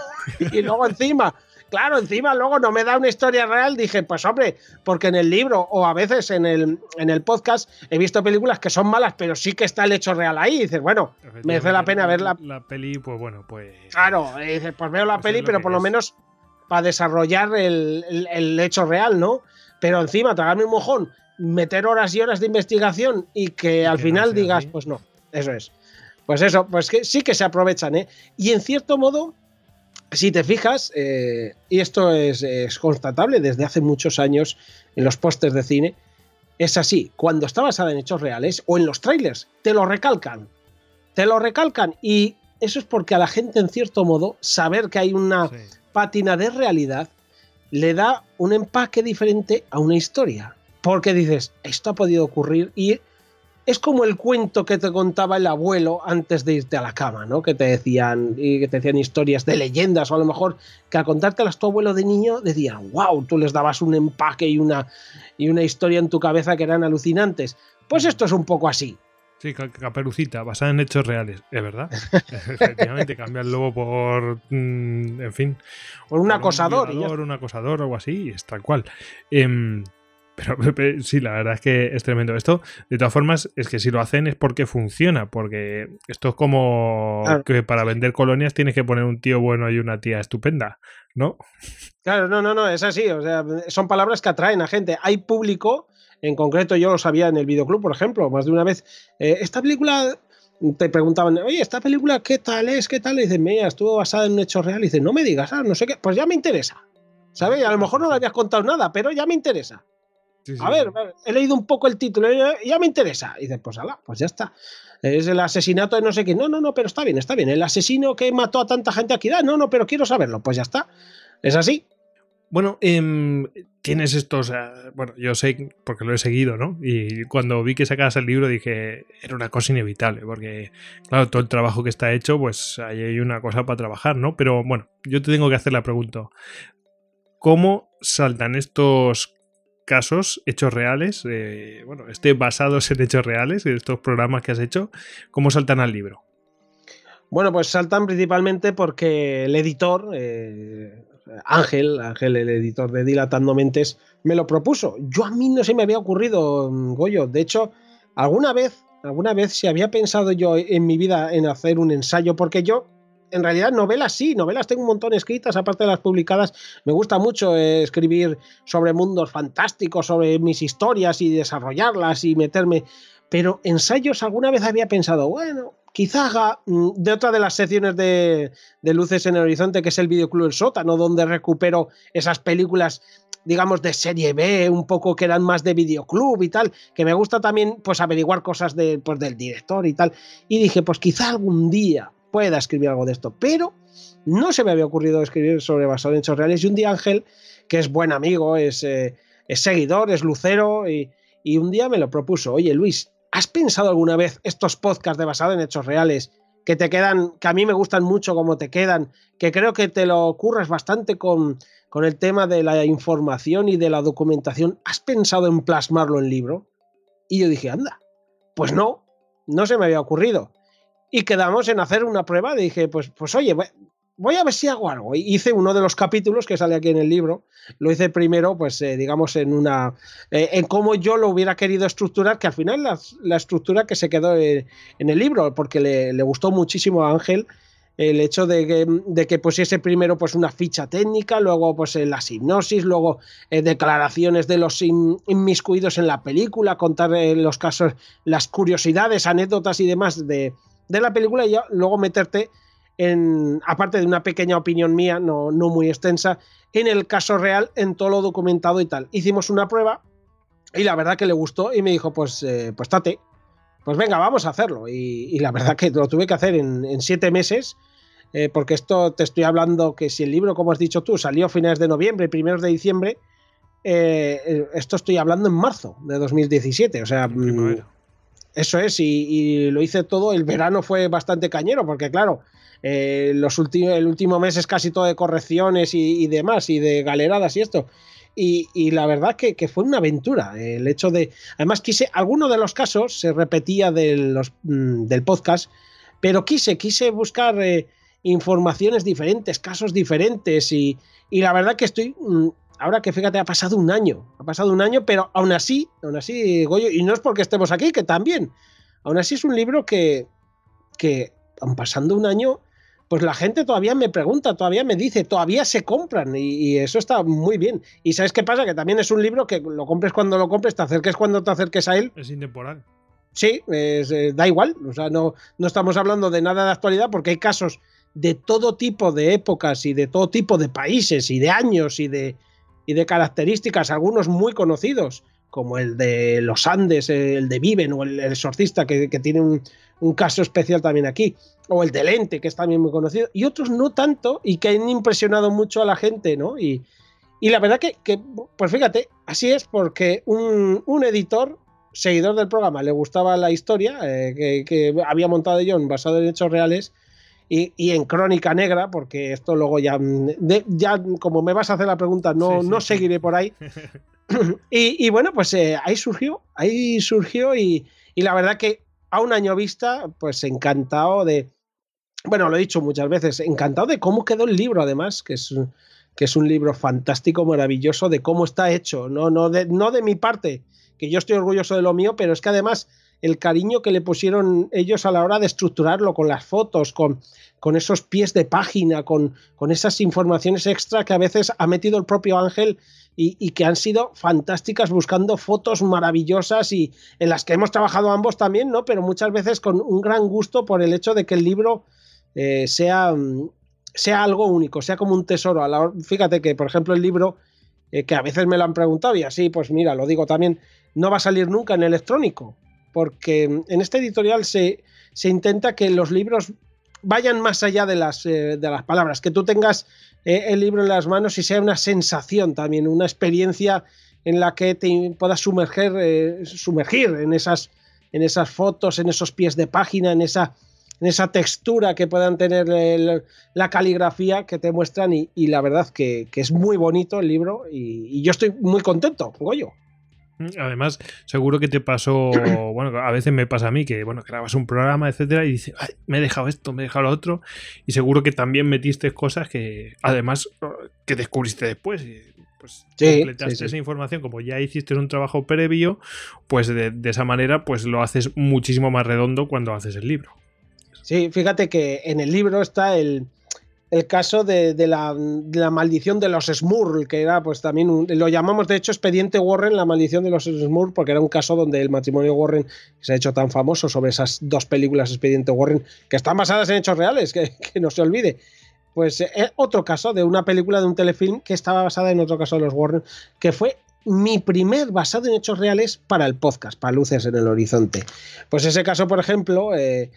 y luego encima claro, encima luego no me da una historia real, dije, pues hombre, porque en el libro o a veces en el, en el podcast he visto películas que son malas, pero sí que está el hecho real ahí. Y dices, bueno, merece la pena verla. La peli, pues bueno, pues. Claro, dices, pues veo la pues peli, pero por lo menos para desarrollar el, hecho real, ¿no? Pero encima, tragarme un mojón, meter horas y horas de investigación y que al final digas, pues no, eso es. Pues eso, pues que sí que se aprovechan, ¿eh? Y en cierto modo, si te fijas, eh, y esto es, constatable desde hace muchos años en los pósters de cine, es así, cuando está basada en hechos reales o en los trailers, te lo recalcan, te lo recalcan y eso es porque a la gente en cierto modo saber que hay una pátina de realidad le da un empaque diferente a una historia, porque dices, esto ha podido ocurrir y es como el cuento que te contaba el abuelo antes de irte a la cama, ¿no? Que te decían y que te decían historias de leyendas o a lo mejor que al contártelas tu abuelo de niño decían, "Wow, tú les dabas un empaque y una y una historia en tu cabeza que eran alucinantes." Pues esto es un poco así. Sí, caperucita, basada en hechos reales, es verdad. Efectivamente, cambia el lobo por, mm, en fin, por un acosador. Un, un acosador o algo así, es tal cual. Eh, pero sí, la verdad es que es tremendo. Esto, de todas formas, es que si lo hacen es porque funciona, porque esto es como que para vender colonias tienes que poner un tío bueno y una tía estupenda, ¿no? Claro, no, no, no, es así. O sea, son palabras que atraen a gente. Hay público, en concreto yo lo sabía en el videoclub, por ejemplo, más de una vez. Eh, esta película te preguntaban, oye, ¿esta película qué tal es? ¿Qué tal? Y dicen, mira, estuvo basada en un hecho real. Y dicen, no me digas, ah, no sé qué, pues ya me interesa. ¿Sabes? A lo mejor no le habías contado nada, pero ya me interesa a ver, he leído un poco el título y ya me interesa. Y dices, pues ala, pues ya está. Es el asesinato de no sé qué. No, no, no, pero está bien, está bien. El asesino que mató a tanta gente aquí. No, no, pero quiero saberlo. Pues ya está. Es así. Bueno, em, tienes estos. eh, bueno, yo sé porque lo he seguido, ¿no? Y cuando vi que sacabas el libro dije, era una cosa inevitable, porque, claro, todo el trabajo que está hecho, pues ahí hay una cosa para trabajar, ¿no? Pero bueno, yo te tengo que hacer la pregunta: ¿cómo saltan estos casos, hechos reales, eh, bueno, este basados en hechos reales, de estos programas que has hecho, cómo saltan al libro? Bueno, pues saltan principalmente porque el editor, eh, Ángel, Ángel, el editor de Dilatando Mentes, me lo propuso. Yo a mí no se me había ocurrido, mm, Goyo. De hecho, alguna vez, alguna vez se había pensado yo en mi vida en hacer un ensayo, porque yo, en realidad, novelas sí, novelas tengo un montón escritas, aparte de las publicadas. Me gusta mucho eh, escribir sobre mundos fantásticos, sobre mis historias y desarrollarlas y meterme. Pero ensayos alguna vez había pensado, bueno, quizá haga mm, de otra de las secciones de, de, Luces en el Horizonte, que es el Videoclub El Sótano, donde recupero esas películas, digamos, de serie B, un poco que eran más de videoclub y tal, que me gusta también pues averiguar cosas de, pues, del director y tal. Y dije, pues quizá algún día pueda escribir algo de esto, pero no se me había ocurrido escribir sobre basado en hechos reales. Y un día Ángel, que es buen amigo, es, eh, es seguidor, es lucero, y, y un día me lo propuso, oye Luis, ¿Has pensado alguna vez estos podcasts de basado en hechos reales que te quedan, que a mí me gustan mucho como te quedan, que creo que te lo ocurres bastante con, con el tema de la información y de la documentación? ¿Has pensado en plasmarlo en libro? Y yo dije, anda, pues no, no se me había ocurrido. Y quedamos en hacer una prueba. Dije, pues, pues oye, voy a ver si hago algo. Hice uno de los capítulos que sale aquí en el libro. Lo hice primero, pues, eh, digamos, en una. Eh, en cómo yo lo hubiera querido estructurar, que al final la, estructura que se quedó en, en el libro, porque le, gustó muchísimo a Ángel el hecho de que, de que pusiese primero pues una ficha técnica, luego pues la hipnosis, luego eh, declaraciones de los in, inmiscuidos en la película, contar eh, los casos, las curiosidades, anécdotas y demás de, de la película y ya, luego meterte en, aparte de una pequeña opinión mía, no, no muy extensa, en el caso real, en todo lo documentado y tal. Hicimos una prueba y la verdad que le gustó y me dijo, pues, eh, pues tate, pues venga, vamos a hacerlo. Y, y, la verdad que lo tuve que hacer en, siete meses, eh, porque esto te estoy hablando que si el libro, como has dicho tú, salió a finales de noviembre, primeros de diciembre, eh, esto estoy hablando en marzo de 2017, o sea... eso es, y, lo hice todo, el verano fue bastante cañero, porque claro, eh, los el último mes es casi todo de correcciones y, demás, y de galeradas y esto. Y, la verdad que, fue una aventura. El hecho de. Además, quise. Alguno de los casos se repetía de los, mm, del podcast, pero quise, quise buscar eh, informaciones diferentes, casos diferentes. Y, y, la verdad que estoy. Ahora que fíjate, ha pasado un año. Ha pasado un año, pero aún así, aún así, Goyo, y no es porque estemos aquí, que también. Aún así es un libro que, que aun pasando un año, pues la gente todavía me pregunta, todavía me dice, todavía se compran y, y, eso está muy bien. Y ¿sabes qué pasa? Que también es un libro que lo compres cuando lo compres, te acerques cuando te acerques a él. Es intemporal. Sí, es, eh, da igual, o sea, no, no estamos hablando de nada de actualidad porque hay casos de todo tipo de épocas y de todo tipo de países y de años y de, y de características, algunos muy conocidos, como el de los Andes, el de Viven o el, exorcista, que, que tiene un, caso especial también aquí, o el de Lente, que es también muy conocido, y otros no tanto y que han impresionado mucho a la gente, ¿no? Y, y la verdad que, que, pues fíjate, así es porque un, un, editor, seguidor del programa, le gustaba la historia eh, que, que, había montado John basado en hechos reales. Y, y, en Crónica Negra, porque esto luego ya, de, ya como me vas a hacer la pregunta, no, sí, sí, no seguiré por ahí. y, y, bueno, pues eh, ahí surgió, ahí surgió y, y, la verdad que a un año vista, pues encantado de, bueno, lo he dicho muchas veces, encantado de cómo quedó el libro además, que es, que es un libro fantástico, maravilloso, de cómo está hecho, no, no, de, no de mi parte, que yo estoy orgulloso de lo mío, pero es que además el cariño que le pusieron ellos a la hora de estructurarlo con las fotos, con, con esos pies de página, con, con esas informaciones extra que a veces ha metido el propio Ángel y, y, que han sido fantásticas buscando fotos maravillosas y en las que hemos trabajado ambos también, ¿no? Pero muchas veces con un gran gusto por el hecho de que el libro eh, sea, sea algo único, sea como un tesoro. Fíjate que, por ejemplo, el libro, eh, que a veces me lo han preguntado y así, pues mira, lo digo también, no va a salir nunca en electrónico, porque en este editorial se, se intenta que los libros vayan más allá de las, eh, de las palabras, que tú tengas eh, el libro en las manos y sea una sensación también, una experiencia en la que te puedas sumergir, eh, sumergir en, esas, en esas fotos, en esos pies de página, en esa, en esa textura que puedan tener la caligrafía que te muestran y, la verdad que, es muy bonito el libro y, y yo estoy muy contento, Goyo. Además, seguro que te pasó, bueno, a veces me pasa a mí que, bueno, grabas un programa, etcétera, y dices, me he dejado esto, me he dejado lo otro, y seguro que también metiste cosas que, además, que descubriste después. Y, pues completaste esa información, como ya hiciste un trabajo previo, pues de, de esa manera, pues lo haces muchísimo más redondo cuando haces el libro. Sí, fíjate que en el libro está el, el caso de, la, maldición de los Smurl, que era pues también lo llamamos de hecho expediente Warren, la maldición de los Smurl, porque era un caso donde el matrimonio Warren se ha hecho tan famoso sobre esas dos películas expediente Warren, que están basadas en hechos reales, que, no se olvide. Pues eh, otro caso de una película de un telefilm que estaba basada en otro caso de los Warren, que fue mi primer basado en hechos reales para el podcast, para Luces en el Horizonte. Pues ese caso, por ejemplo, eh,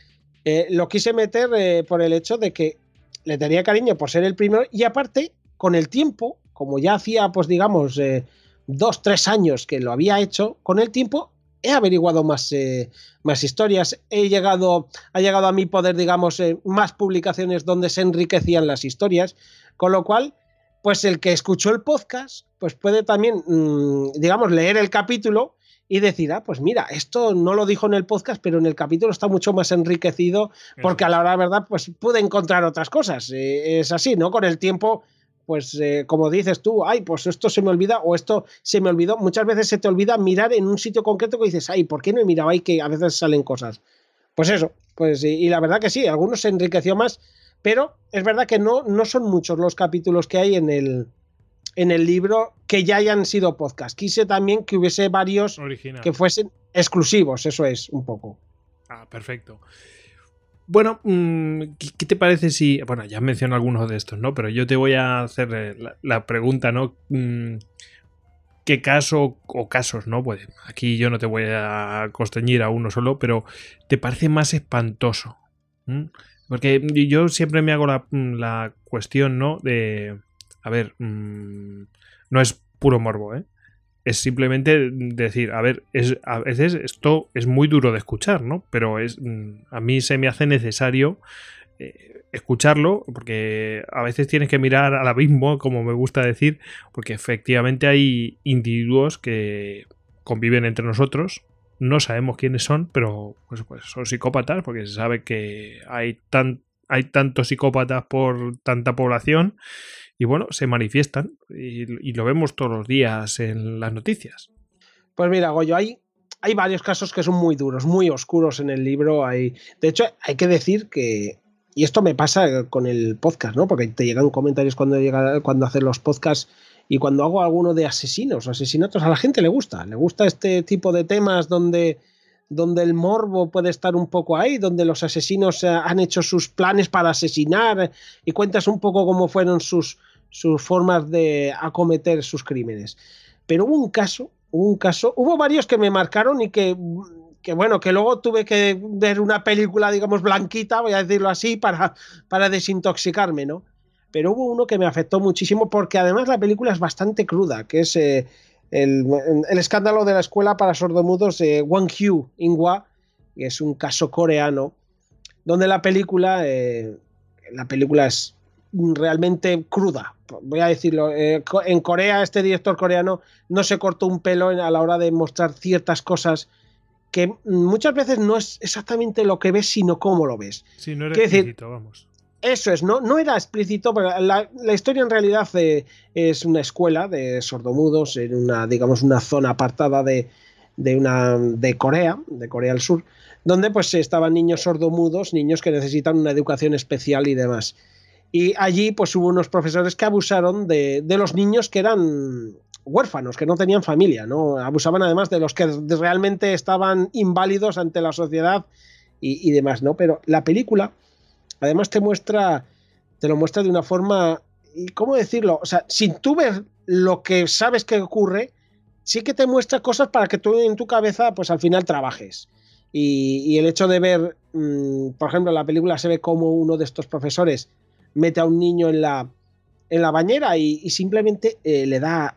eh, lo quise meter por el hecho de que le tenía cariño por ser el primero y aparte, con el tiempo, como ya hacía, pues digamos, eh, dos, tres años que lo había hecho, con el tiempo he averiguado más, eh, más historias, he llegado, ha llegado a mi poder, digamos, eh, más publicaciones donde se enriquecían las historias, con lo cual, pues el que escuchó el podcast, pues puede también, mm, digamos, leer el capítulo y decir, ah, pues mira, esto no lo dijo en el podcast, pero en el capítulo está mucho más enriquecido porque a la hora de verdad, pues pude encontrar otras cosas. Eh, es así, ¿no? Con el tiempo, pues eh, como dices tú, ay, pues esto se me olvida o esto se me olvidó. Muchas veces se te olvida mirar en un sitio concreto que dices, ay, ¿por qué no he mirado ahí que a veces salen cosas? Pues eso, pues y, la verdad que sí, algunos se enriqueció más, pero es verdad que no, no son muchos los capítulos que hay en el, en el libro que ya hayan sido podcast. Quise también que hubiese varios que fuesen exclusivos, eso es un poco. Ah, perfecto. Bueno, mm, ¿qué te parece si... Bueno, ya menciono algunos de estos, ¿no? Pero yo te voy a hacer eh, la, pregunta, ¿no? Mm, ¿Qué caso o casos, ¿no? Pues aquí yo no te voy a constreñir a uno solo, pero ¿te parece más espantoso? Porque yo siempre me hago la, la cuestión, ¿no? De a ver, mm, no es puro morbo, ¿eh? Es simplemente decir, a ver, es, a veces esto es muy duro de escuchar, ¿no? Pero es, mm, a mí se me hace necesario eh, escucharlo, porque a veces tienes que mirar al abismo, como me gusta decir, porque efectivamente hay individuos que conviven entre nosotros, no sabemos quiénes son, pero pues, pues son psicópatas, porque se sabe que hay, tan, hay tantos psicópatas por tanta población y bueno, se manifiestan y, lo vemos todos los días en las noticias. Pues mira, Goyo, hay, hay varios casos que son muy duros, muy oscuros en el libro. Hay, de hecho, hay que decir que, y esto me pasa con el podcast, ¿no? Porque te llegan comentarios cuando, llega, cuando haces los podcasts y cuando hago alguno de asesinos o asesinatos, a la gente le gusta, le gusta este tipo de temas donde donde el morbo puede estar un poco ahí, donde los asesinos eh, han hecho sus planes para asesinar y cuentas un poco cómo fueron sus, sus formas de acometer sus crímenes. Pero hubo un caso, hubo un caso, hubo varios que me marcaron y que, que bueno, que luego tuve que ver una película, digamos, blanquita, voy a decirlo así, para, para desintoxicarme, ¿no? Pero hubo uno que me afectó muchísimo porque además la película es bastante cruda, que es eh, el, escándalo de la escuela para sordomudos de Wang Hu Inghua, que es un caso coreano, donde la película, eh, la película es realmente cruda. Voy a decirlo, eh, en Corea este director coreano no se cortó un pelo a la hora de mostrar ciertas cosas que muchas veces no es exactamente lo que ves, sino cómo lo ves. Sí, no era explícito, vamos. Eso es, no, no era explícito, pero la, historia en realidad eh, es una escuela de sordomudos en una, digamos, una zona apartada de, una, de Corea, de Corea del Sur, donde pues estaban niños sordomudos, niños que necesitan una educación especial y demás. Y allí pues hubo unos profesores que abusaron de, los niños que eran huérfanos, que no tenían familia, ¿no? Abusaban además de los que realmente estaban inválidos ante la sociedad y, y demás, ¿no? Pero la película además te muestra, te lo muestra de una forma, ¿cómo decirlo? O sea, sin tú ver lo que sabes que ocurre, sí que te muestra cosas para que tú en tu cabeza, pues al final trabajes. Y, el hecho de ver, mm, por ejemplo, la película se ve como uno de estos profesores mete a un niño en la, en la bañera y, simplemente eh, le da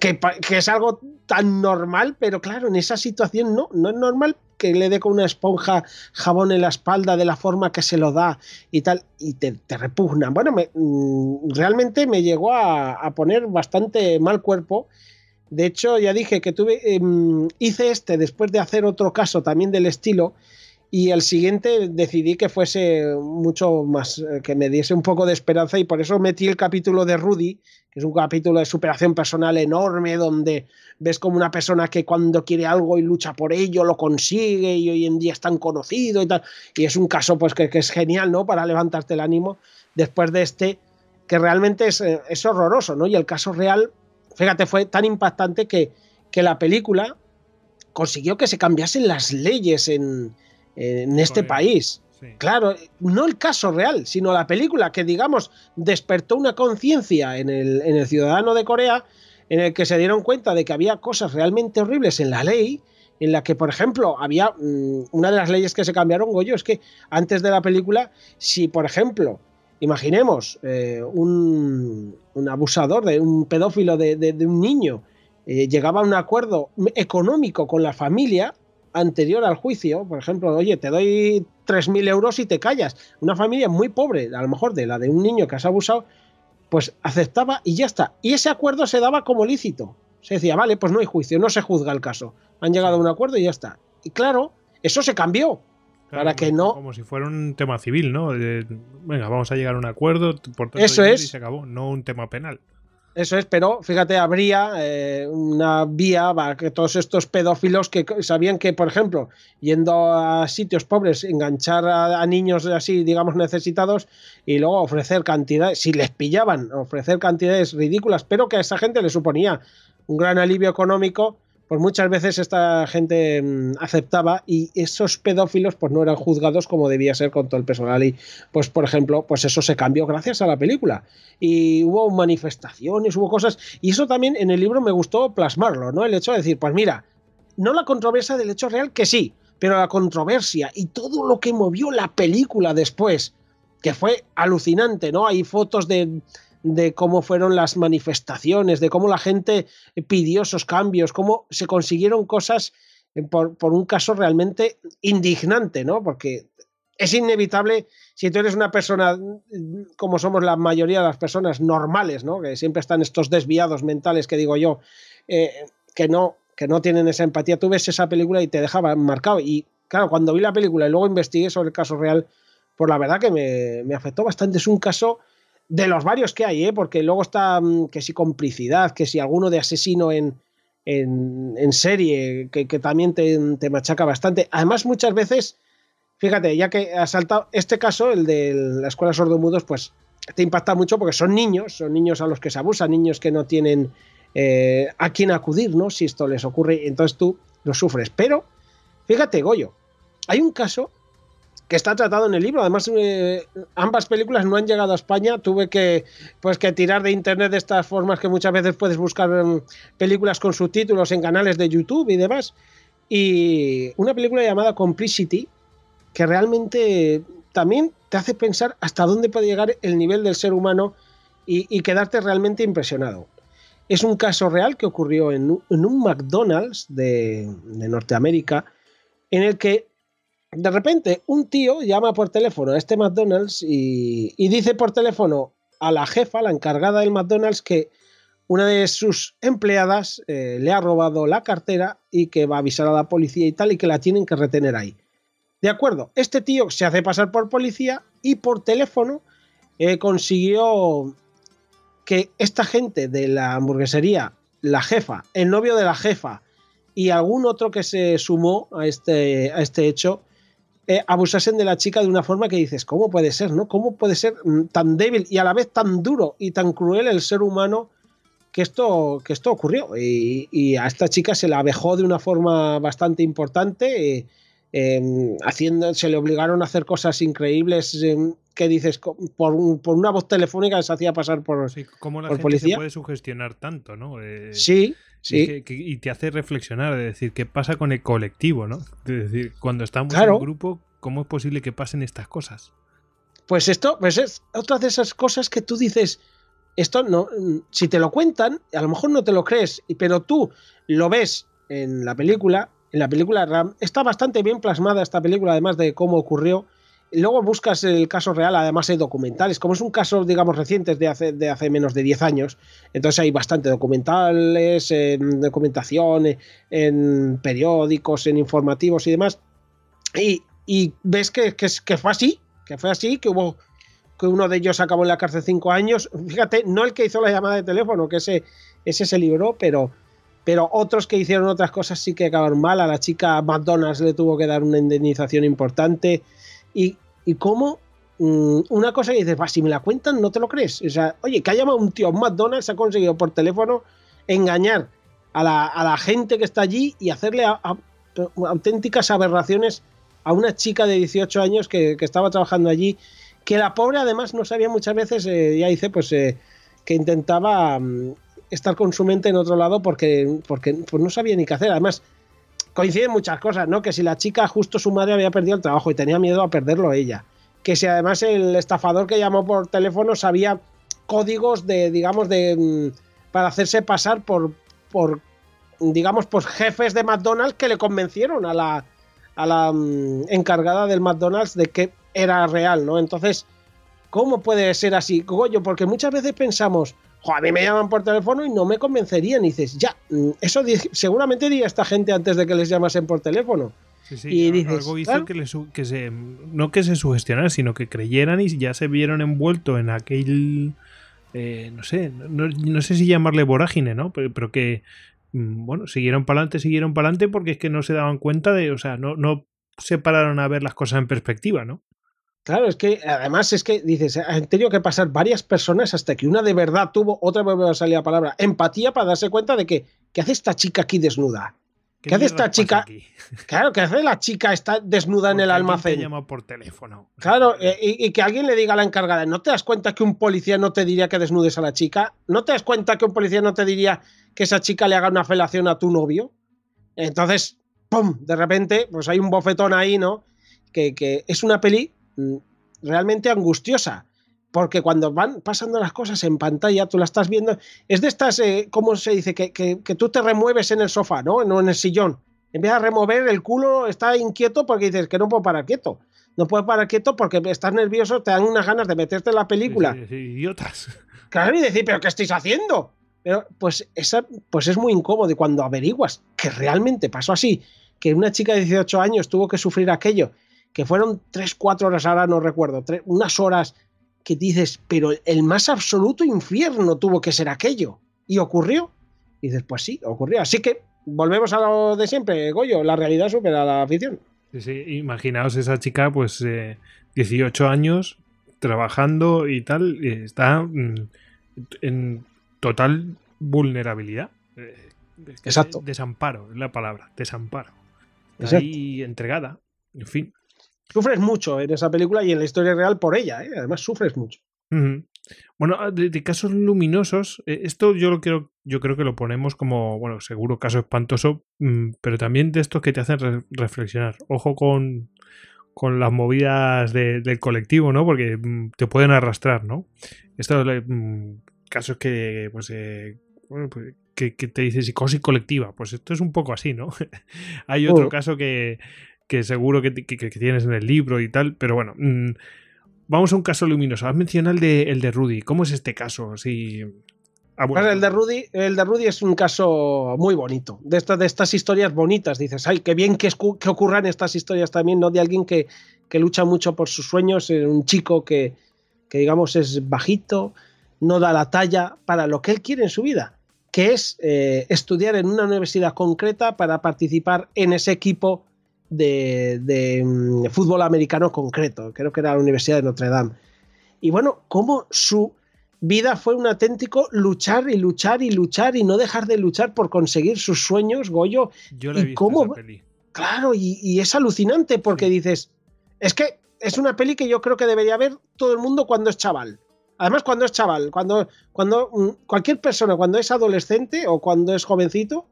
que, es algo tan normal, pero claro, en esa situación no, no es normal que le dé con una esponja jabón en la espalda de la forma que se lo da y tal, y te, repugna. Bueno, me, mm, realmente me llegó a, poner bastante mal cuerpo. De hecho, ya dije que tuve, em, hice este después de hacer otro caso también del estilo y el siguiente decidí que fuese mucho más, eh, que me diese un poco de esperanza y por eso metí el capítulo de Rudy, que es un capítulo de superación personal enorme, donde ves como una persona que cuando quiere algo y lucha por ello, lo consigue y hoy en día es tan conocido y tal. Y es un caso pues que, es genial, ¿no? Para levantarte el ánimo después de este, que realmente es, eh, es horroroso, ¿no? Y el caso real, fíjate, fue tan impactante que, que la película consiguió que se cambiasen las leyes en en este país. Claro, no el caso real, sino la película que, digamos, despertó una conciencia en el, en el ciudadano de Corea en el que se dieron cuenta de que había cosas realmente horribles en la ley, en la que, por ejemplo, había mm, una de las leyes que se cambiaron, Goyo, es que antes de la película, si, por ejemplo, imaginemos eh, un, un, abusador, de un pedófilo de, un niño, eh, llegaba a un acuerdo económico con la familia, anterior al juicio, por ejemplo, oye, te doy 3.000 euros y te callas. Una familia muy pobre, a lo mejor de la de un niño que has abusado, pues aceptaba y ya está. Y ese acuerdo se daba como lícito. Se decía, vale, pues no hay juicio, no se juzga el caso. Han llegado a un acuerdo y ya está. Y claro, eso se cambió. para que no. Como si fuera un tema civil, ¿no? venga, vamos a llegar a un acuerdo por todo Eso es. Y se acabó, no un tema penal. Eso es, pero fíjate, habría eh, una vía para que todos estos pedófilos que sabían que, por ejemplo, yendo a sitios pobres, enganchar a, niños así, digamos, necesitados y luego ofrecer cantidades, si les pillaban, ofrecer cantidades ridículas, pero que a esa gente le suponía un gran alivio económico pues muchas veces esta gente mm, aceptaba y esos pedófilos pues no eran juzgados como debía ser con todo el personal y pues por ejemplo pues eso se cambió gracias a la película. Y hubo manifestaciones hubo cosas y eso también en el libro me gustó plasmarlo no el hecho de decir pues mira no la controversia del hecho real que sí pero la controversia y todo lo que movió la película después que fue alucinante no hay fotos de de cómo fueron las manifestaciones, de cómo la gente pidió esos cambios, cómo se consiguieron cosas eh, por, un caso realmente indignante, ¿no? Porque es inevitable, si tú eres una persona mm, como somos la mayoría de las personas normales, ¿no? Que siempre están estos desviados mentales que digo yo, eh, que, no, que no tienen esa empatía. Tú ves esa película y te dejaba marcado. Y claro, cuando vi la película y luego investigué sobre el caso real, pues la verdad que me, me afectó bastante. Es un caso de los varios que hay, ¿eh? porque luego está mm, que si complicidad, que si alguno de asesino en, en, serie, que, también te, machaca bastante. Además, muchas veces, fíjate, ya que ha saltado este caso, el de la escuela sordomudos, pues te impacta mucho porque son niños, son niños a los que se abusa, niños que no tienen eh, a quién acudir, ¿no? Si esto les ocurre, entonces tú lo sufres. Pero, fíjate, Goyo, hay un caso que está tratado en el libro. Además, eh, ambas películas no han llegado a España. Tuve que, pues, que tirar de internet de estas formas que muchas veces puedes buscar em, películas con subtítulos en canales de YouTube y demás. Y una película llamada Complicity, que realmente también te hace pensar hasta dónde puede llegar el nivel del ser humano y, quedarte realmente impresionado. Es un caso real que ocurrió en, un McDonald's de, de Norteamérica, en el que de repente un tío llama por teléfono a este McDonald's y, dice por teléfono a la jefa, la encargada del McDonald's, que una de sus empleadas eh, le ha robado la cartera y que va a avisar a la policía y tal y que la tienen que retener ahí. De acuerdo, este tío se hace pasar por policía y por teléfono eh, consiguió que esta gente de la hamburguesería, la jefa, el novio de la jefa y algún otro que se sumó a este, a este hecho, eh, abusasen de la chica de una forma que dices, ¿cómo puede ser? ¿no? ¿Cómo puede ser mm, tan débil y a la vez tan duro y tan cruel el ser humano que esto, que esto ocurrió? Y, a esta chica se la abejó de una forma bastante importante. Eh, em, haciendo, se le obligaron a hacer cosas increíbles em, que dices por, una voz telefónica se hacía pasar por, sí, ¿cómo la gente se puede sugestionar tanto, ¿no? Eh, sí, Sí. Y, te hace reflexionar, de decir, ¿qué pasa con el colectivo, no? Es decir, cuando estamos en un grupo, ¿cómo es posible que pasen estas cosas? Pues esto pues es otra de esas cosas que tú dices, esto no, si te lo cuentan, a lo mejor no te lo crees, pero tú lo ves en la película, en la película Ram, está bastante bien plasmada esta película, además de cómo ocurrió. Luego buscas el caso real, además hay documentales, como es un caso, digamos, reciente de hace, de hace menos de 10 años, entonces hay bastante documentales, en documentación, en periódicos, en informativos y demás, y, ves que, que fue así, que fue así, que hubo que uno de ellos acabó en la cárcel cinco años. Fíjate, no el que hizo la llamada de teléfono, que ese, ese se libró, pero, pero otros que hicieron otras cosas sí que acabaron mal. A la chica McDonald's le tuvo que dar una indemnización importante. Y, y cómo mm, una cosa que dices, si me la cuentan, no te lo crees. O sea, oye, que ha llamado un tío McDonald's, ha conseguido por teléfono engañar a la, gente que está allí y hacerle auténticas aberraciones a una chica de 18 años que, que estaba trabajando allí que la pobre además no sabía muchas veces, eh, ya dice, pues eh, que intentaba mm, estar con su mente en otro lado porque, porque pues no sabía ni qué hacer. Además, coinciden muchas cosas, ¿no? Que si la chica, justo su madre había perdido el trabajo y tenía miedo a perderlo ella. Que si además el estafador que llamó por teléfono sabía códigos de, digamos, de mm, para hacerse pasar por, por digamos, pues jefes de McDonald's que le convencieron a la, a la mm, encargada del McDonald's de que era real, ¿no? Entonces, ¿cómo puede ser así, Goyo? Porque muchas veces pensamos, a mí me llaman por teléfono y no me convencerían. Y dices, ya, mm, eso seguramente diría esta gente antes de que les llamasen por teléfono. Sí, sí, y dices, algo hizo que, se, no que se sugestionaran, sino que creyeran y ya se vieron envuelto en aquel, eh, no sé, no, sé si llamarle vorágine, ¿no? Pero, que, mm, bueno, siguieron para adelante, siguieron para adelante porque es que no se daban cuenta de, o sea, no, no se pararon a ver las cosas en perspectiva, ¿no? Claro, es que además es que dices, han tenido que pasar varias personas hasta que una de verdad tuvo, otra vez me a salir la palabra, empatía para darse cuenta de que, ¿qué hace esta chica aquí desnuda? ¿Qué, hace esta chica? Claro, ¿qué hace la chica está desnuda en el almacén? llama por teléfono. Claro, eh, y, que alguien le diga a la encargada, ¿no te das cuenta que un policía no te diría que desnudes a la chica? ¿No te das cuenta que un policía no te diría que esa chica le haga una felación a tu novio? Entonces, ¡pum! De repente, pues hay un bofetón ahí, ¿no? Que, que es una peli realmente angustiosa. Porque cuando van pasando las cosas en pantalla, tú la estás viendo. Es de estas, eh, ¿cómo se dice? Que, que, tú te remueves en el sofá, ¿no? No en el sillón. En vez de remover, el culo está inquieto porque dices que no puedo parar quieto. No puedes parar quieto porque estás nervioso, te dan unas ganas de meterte en la película. idiotas. Claro, y decir, ¿pero qué estáis haciendo? Pero pues, esa, pues es muy incómodo. Y cuando averiguas que realmente pasó así, que una chica de 18 años tuvo que sufrir aquello que fueron 3, 4 horas, ahora no recuerdo, unas horas que dices, pero el más absoluto infierno tuvo que ser aquello. Y ocurrió. Y dices, pues sí, ocurrió. Así que volvemos a lo de siempre, Goyo, la realidad supera la ficción. Sí, sí, imaginaos esa chica, pues 18 eh, años, trabajando y tal, está mm, en total vulnerabilidad. Eh, Exacto. Desamparo, es la palabra, desamparo. Está ahí entregada, en fin. Sufres mucho en esa película y en la historia real por ella, ¿eh? además sufres mucho. Bueno, ah, de, casos luminosos, eh, esto yo lo quiero, yo creo que lo ponemos como, bueno, seguro caso espantoso, mm, pero también de estos que te hacen reflexionar. Ojo con, con las movidas del colectivo, ¿no? Porque mm, te pueden arrastrar, ¿no? Estos mm, casos que, pues, eh, pues que, te dice psicosis colectiva, pues esto es un poco así, ¿no? Hay otro oh. caso que que seguro que, tienes en el libro y tal, pero bueno, mm, vamos a un caso luminoso. Has mencionado el de, el de Rudy. ¿Cómo es este caso? Si... Ah, el, de Rudy, el de Rudy es un caso muy bonito. De, estas de estas historias bonitas, dices, ay, qué bien que, que ocurran estas historias también, ¿no? De alguien que, que lucha mucho por sus sueños, eh, un chico que, que, digamos, es bajito, no da la talla para lo que él quiere en su vida, que es eh, estudiar en una universidad concreta para participar en ese equipo de, mm, fútbol americano concreto, creo que era la Universidad de Notre Dame. Y bueno, cómo su vida fue un auténtico luchar y luchar y luchar y no dejar de luchar por conseguir sus sueños, Goyo. Yo le he visto cómo, Claro, y, es alucinante porque dices, es que es una peli que yo creo que debería ver todo el mundo cuando es chaval. Además, cuando es chaval, cuando, cuando mm, cualquier persona, cuando es adolescente o cuando es jovencito,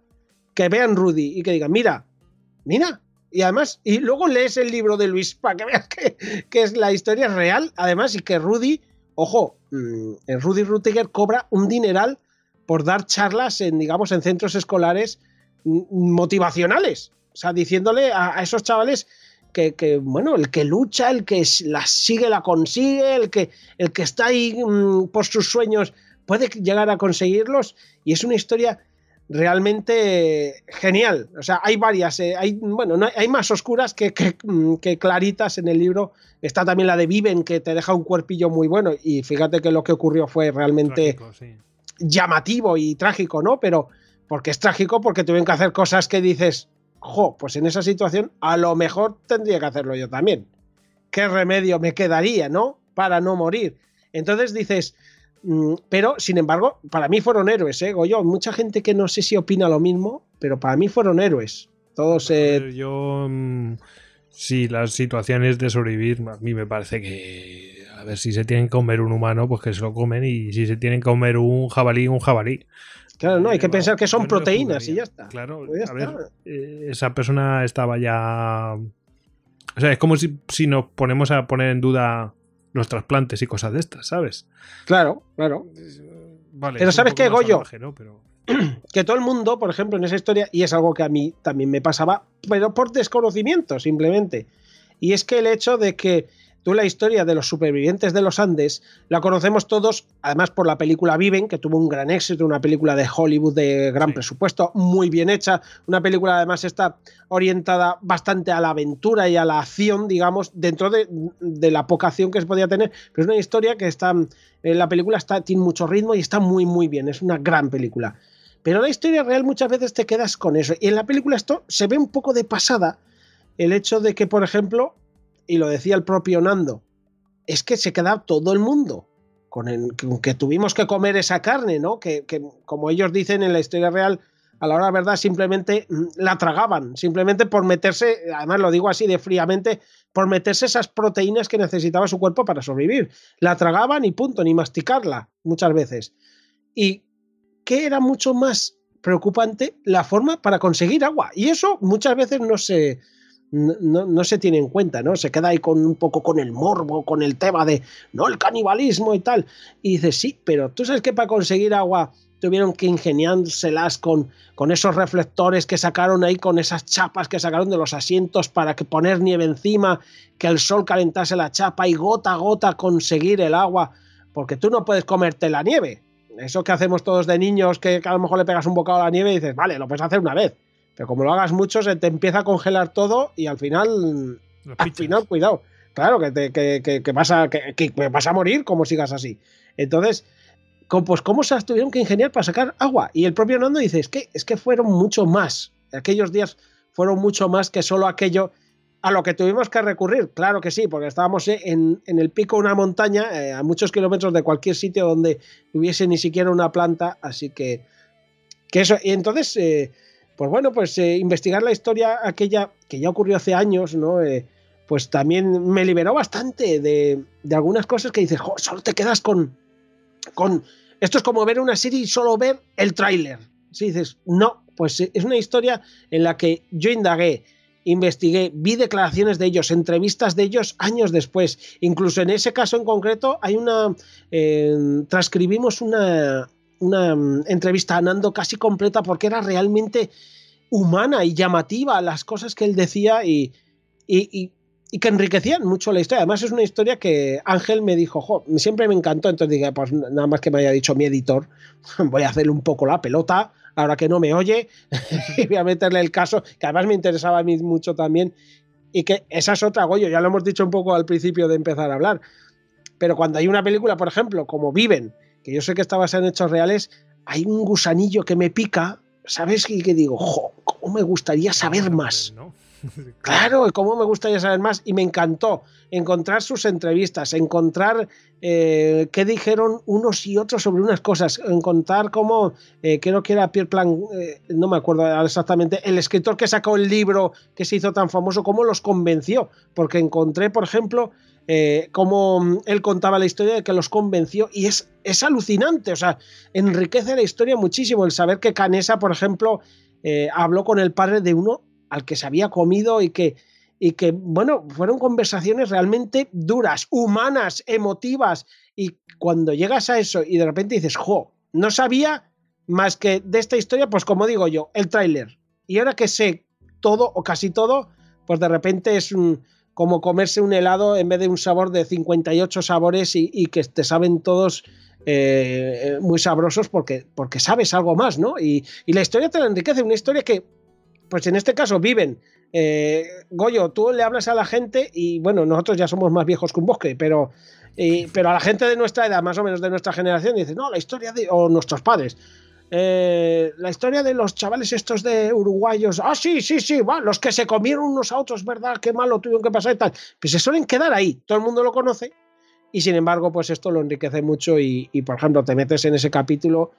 que vean Rudy y que digan, mira, mira. Y además, y luego lees el libro de Luis para que veas que, que es la historia real, además, y que Rudy, ojo, mm, Rudy Rutiger cobra un dineral por dar charlas en, digamos, en centros escolares mm, motivacionales. O sea, diciéndole a, esos chavales que, bueno, el que lucha, el que la sigue, la consigue, el que, el que está ahí mm, por sus sueños puede llegar a conseguirlos. Y es una historia realmente genial. O sea, hay varias, eh, hay, bueno, no, hay más oscuras que, mm, que, claritas en el libro. Está también la de Viven, que te deja un cuerpillo muy bueno. Y fíjate que lo que ocurrió fue realmente llamativo y trágico, ¿no? Pero porque es trágico, porque tuvieron que hacer cosas que dices, jo, pues en esa situación a lo mejor tendría que hacerlo yo también. ¿Qué remedio me quedaría, no? Para no morir. Entonces dices, pero sin embargo, para mí fueron héroes, ¿eh? Goyo, mucha gente que no sé si opina lo mismo, pero para mí fueron héroes. Todos. Eh... Yo. Mm, sí, las situaciones de sobrevivir, a mí me parece que. A ver, si se tienen que comer un humano, pues que se lo comen. Y si se tienen que comer un jabalí, un jabalí. Claro, no, hay que pensar que son proteínas y ya está. Claro, pues a ver, eh, esa persona estaba ya. O sea, es como si, si, nos ponemos a poner en duda los trasplantes y cosas de estas, ¿sabes? Claro, claro. Vale, pero ¿sabes qué, Goyo? Que todo el mundo, por ejemplo, en esa historia, y es algo que a mí también me pasaba, pero por desconocimiento, simplemente. Y es que el hecho de que Tú la historia de los supervivientes de los Andes la conocemos todos, además por la película Viven, que tuvo un gran éxito, una película de Hollywood de gran presupuesto, muy bien hecha, una película además está orientada bastante a la aventura y a la acción, digamos, dentro de, la poca acción que se podía tener, pero es una historia que está, eh, la película está, tiene mucho ritmo y está muy, muy bien, es una gran película. Pero la historia real muchas veces te quedas con eso. Y en la película esto se ve un poco de pasada, el hecho de que, por ejemplo, y lo decía el propio Nando, es que se queda todo el mundo con, el, que tuvimos que comer esa carne, ¿no? Que, como ellos dicen en la historia real, a la hora de verdad simplemente mm, la tragaban, simplemente por meterse, además lo digo así de fríamente, por meterse esas proteínas que necesitaba su cuerpo para sobrevivir. La tragaban y punto, ni masticarla muchas veces. Y que era mucho más preocupante la forma para conseguir agua. Y eso muchas veces no se, no, se tiene en cuenta, ¿no? Se queda ahí con un poco con el morbo, con el tema de, no, el canibalismo y tal. Y dices, sí, pero tú sabes que para conseguir agua tuvieron que ingeniárselas con, con esos reflectores que sacaron ahí, con esas chapas que sacaron de los asientos para que poner nieve encima, que el sol calentase la chapa y gota a gota conseguir el agua, porque tú no puedes comerte la nieve. Eso que hacemos todos de niños, que a lo mejor le pegas un bocado a la nieve y dices, vale, lo puedes hacer una vez pero como lo hagas mucho, se te empieza a congelar todo y al final. Al final, cuidado. Claro, que, te, que, vas a, que, vas a morir como sigas así. Entonces, pues cómo se tuvieron que ingeniar para sacar agua. Y el propio Nando dice, es que, es que fueron mucho más. Aquellos días fueron mucho más que solo aquello a lo que tuvimos que recurrir. Claro que sí, porque estábamos en, el pico de una montaña, eh, a muchos kilómetros de cualquier sitio donde hubiese ni siquiera una planta. Así que, que eso. Y entonces... Eh, pues bueno, pues eh, investigar la historia aquella que ya ocurrió hace años, ¿no? Eh, pues también me liberó bastante de, algunas cosas que dices, solo te quedas con, con... Esto es como ver una serie y solo ver el tráiler. Si dices, no, pues eh, es una historia en la que yo indagué, investigué, vi declaraciones de ellos, entrevistas de ellos años después. Incluso en ese caso en concreto hay una... transcribimos una, una mm, entrevista a Nando casi completa porque era realmente humana y llamativa las cosas que él decía y, y, que enriquecían mucho la historia. Además es una historia que Ángel me dijo, jo, siempre me encantó, entonces dije, pues nada más que me haya dicho mi editor, voy a hacerle un poco la pelota, ahora que no me oye, y voy a meterle el caso, que además me interesaba a mí mucho también, y que esa es otra, Goyo, ya lo hemos dicho un poco al principio de empezar a hablar, pero cuando hay una película, por ejemplo, como Viven, que yo sé que está basada en hechos reales, hay un gusanillo que me pica, ¿sabes? Y que digo, jo, ¿cómo me gustaría saber más? Claro, cómo me gustaría saber más. Y me encantó encontrar sus entrevistas, encontrar eh, qué dijeron unos y otros sobre unas cosas, encontrar cómo, eh, creo que era Pierre Plan, eh, no me acuerdo exactamente, el escritor que sacó el libro que se hizo tan famoso, cómo los convenció. Porque encontré, por ejemplo, eh, cómo él contaba la historia de que los convenció y es, es alucinante, o sea, enriquece la historia muchísimo el saber que Canesa, por ejemplo, eh, habló con el padre de uno al que se había comido y que, y que, bueno, fueron conversaciones realmente duras, humanas, emotivas, y cuando llegas a eso y de repente dices, jo, no sabía más que de esta historia, pues como digo yo, el tráiler. Y ahora que sé todo o casi todo, pues de repente es un, como comerse un helado en vez de un sabor de 58 sabores y, que te saben todos eh, muy sabrosos porque, porque sabes algo más, ¿no? Y, la historia te la enriquece, una historia que, pues en este caso, viven. Eh, Goyo, tú le hablas a la gente y bueno, nosotros ya somos más viejos que un bosque, pero, pero a la gente de nuestra edad, más o menos de nuestra generación, dice, no, la historia de, o nuestros padres, eh, la historia de los chavales estos de uruguayos, ah, sí, sí, sí, va, los que se comieron unos autos, ¿verdad? Qué malo tuvieron que pasar y tal. Pues se suelen quedar ahí, todo el mundo lo conoce y sin embargo, pues esto lo enriquece mucho y, por ejemplo, te metes en ese capítulo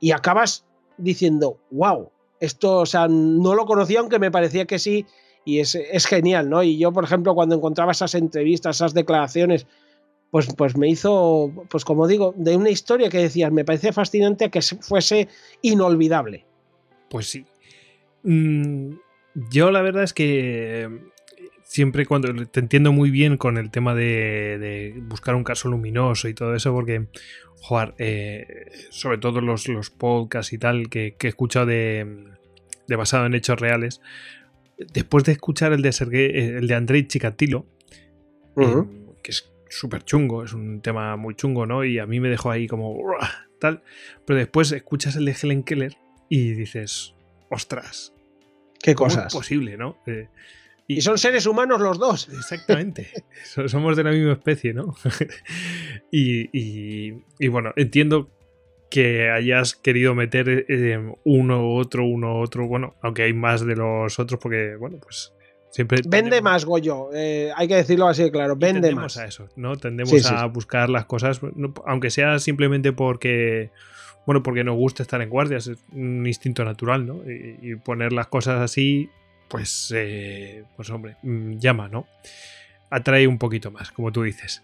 y acabas diciendo, wow, esto, o sea, no lo conocía aunque me parecía que sí y es, es genial, ¿no? Y yo, por ejemplo, cuando encontraba esas entrevistas, esas declaraciones, pues, pues me hizo, pues como digo, de una historia que decías, me parece fascinante que fuese inolvidable. Pues sí. Mm, yo la verdad es que siempre cuando te entiendo muy bien con el tema de, buscar un caso luminoso y todo eso, porque, joder, eh, sobre todo los, los, podcasts y tal que, he escuchado de, basado en hechos reales, después de escuchar el de el de Andrei Chikatilo, eh, que es súper chungo, es un tema muy chungo, ¿no? Y a mí me dejó ahí como tal. Pero después escuchas el de Helen Keller y dices, ostras. ¿Qué cosas? Es posible, ¿no? Eh, y, son seres humanos los dos. Exactamente. Somos de la misma especie, ¿no? y, y, bueno, entiendo que hayas querido meter eh, uno u otro, uno u otro, bueno, aunque hay más de los otros, porque, bueno, pues vende más, Goyo. Eh, hay que decirlo así de claro. Vende tendemos a eso, ¿no? Tendemos a buscar las cosas, aunque sea simplemente porque. Bueno, porque nos gusta estar en guardias, es un instinto natural, ¿no? Y, poner las cosas así, pues. Eh, pues hombre, mm, llama, ¿no? Atrae un poquito más, como tú dices.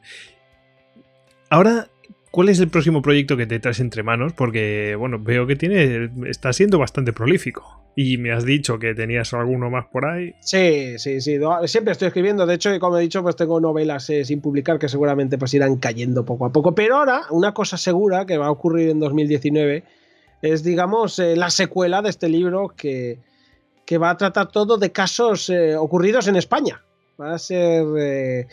Ahora ¿Cuál es el próximo proyecto que te traes entre manos? Porque, bueno, veo que tiene, está siendo bastante prolífico. Y me has dicho que tenías alguno más por ahí. Sí, sí, sí. Siempre estoy escribiendo. De hecho, como he dicho, pues tengo novelas eh, sin publicar que seguramente pues irán cayendo poco a poco. Pero ahora, una cosa segura que va a ocurrir en 2019 es, digamos, eh, la secuela de este libro que, que, va a tratar todo de casos eh, ocurridos en España. Va a ser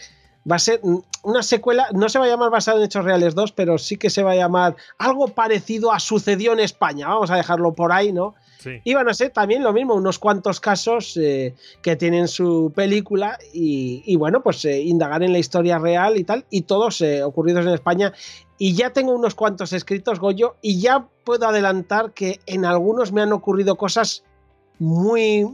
va a ser una secuela, no se va a llamar basado en Hechos Reales 2, pero sí que se va a llamar algo parecido a Sucedió en España, vamos a dejarlo por ahí, ¿no? Sí. Y van a ser también lo mismo, unos cuantos casos eh, que tienen su película y, bueno, pues eh, indagar en la historia real y tal, y todos eh, ocurridos en España. Y ya tengo unos cuantos escritos, Goyo, y ya puedo adelantar que en algunos me han ocurrido cosas muy,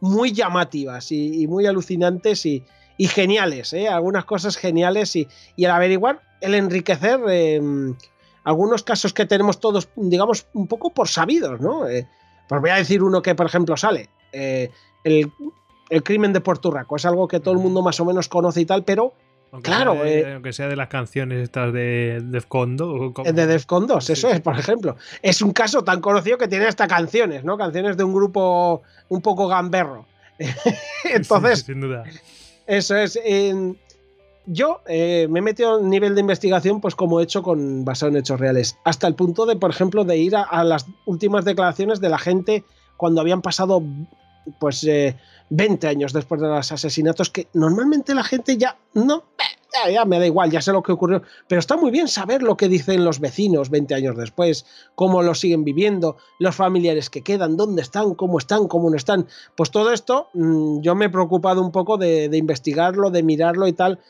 muy llamativas y muy alucinantes y, y geniales, ¿eh? algunas cosas geniales y, y el averiguar, el enriquecer em, algunos casos que tenemos todos, digamos, un poco por sabidos, ¿no? Eh, pues voy a decir uno que, por ejemplo, sale, eh, el, crimen de Porturraco, es algo que todo el mundo más o menos conoce y tal, pero... claro, aunque sea de las canciones estas de Defcon 2. De Defcon 2, eso es, por ejemplo. Es un caso tan conocido que tiene hasta canciones, ¿no? Canciones de un grupo un poco gamberro. Entonces, sin duda. Eso es. yo eh, me he metido a un nivel de investigación, pues como he hecho con basado en hechos reales, hasta el punto de, por ejemplo, de ir a, las últimas declaraciones de la gente cuando habían pasado, pues, 20 eh, años después de los asesinatos, que normalmente la gente ya no, ya, me da igual, ya sé lo que ocurrió, pero está muy bien saber lo que dicen los vecinos 20 años después, cómo lo siguen viviendo, los familiares que quedan, dónde están, cómo están, cómo no están. Pues todo esto mm, yo me he preocupado un poco de, investigarlo, de mirarlo y tal.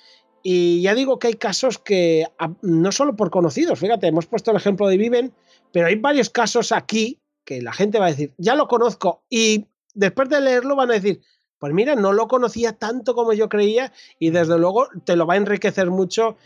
Y ya digo que hay casos que, no solo por conocidos, fíjate, hemos puesto el ejemplo de Viven, pero hay varios casos aquí que la gente va a decir, ya lo conozco, y después de leerlo van a decir, pues mira, no lo conocía tanto como yo creía y desde luego te lo va a enriquecer mucho.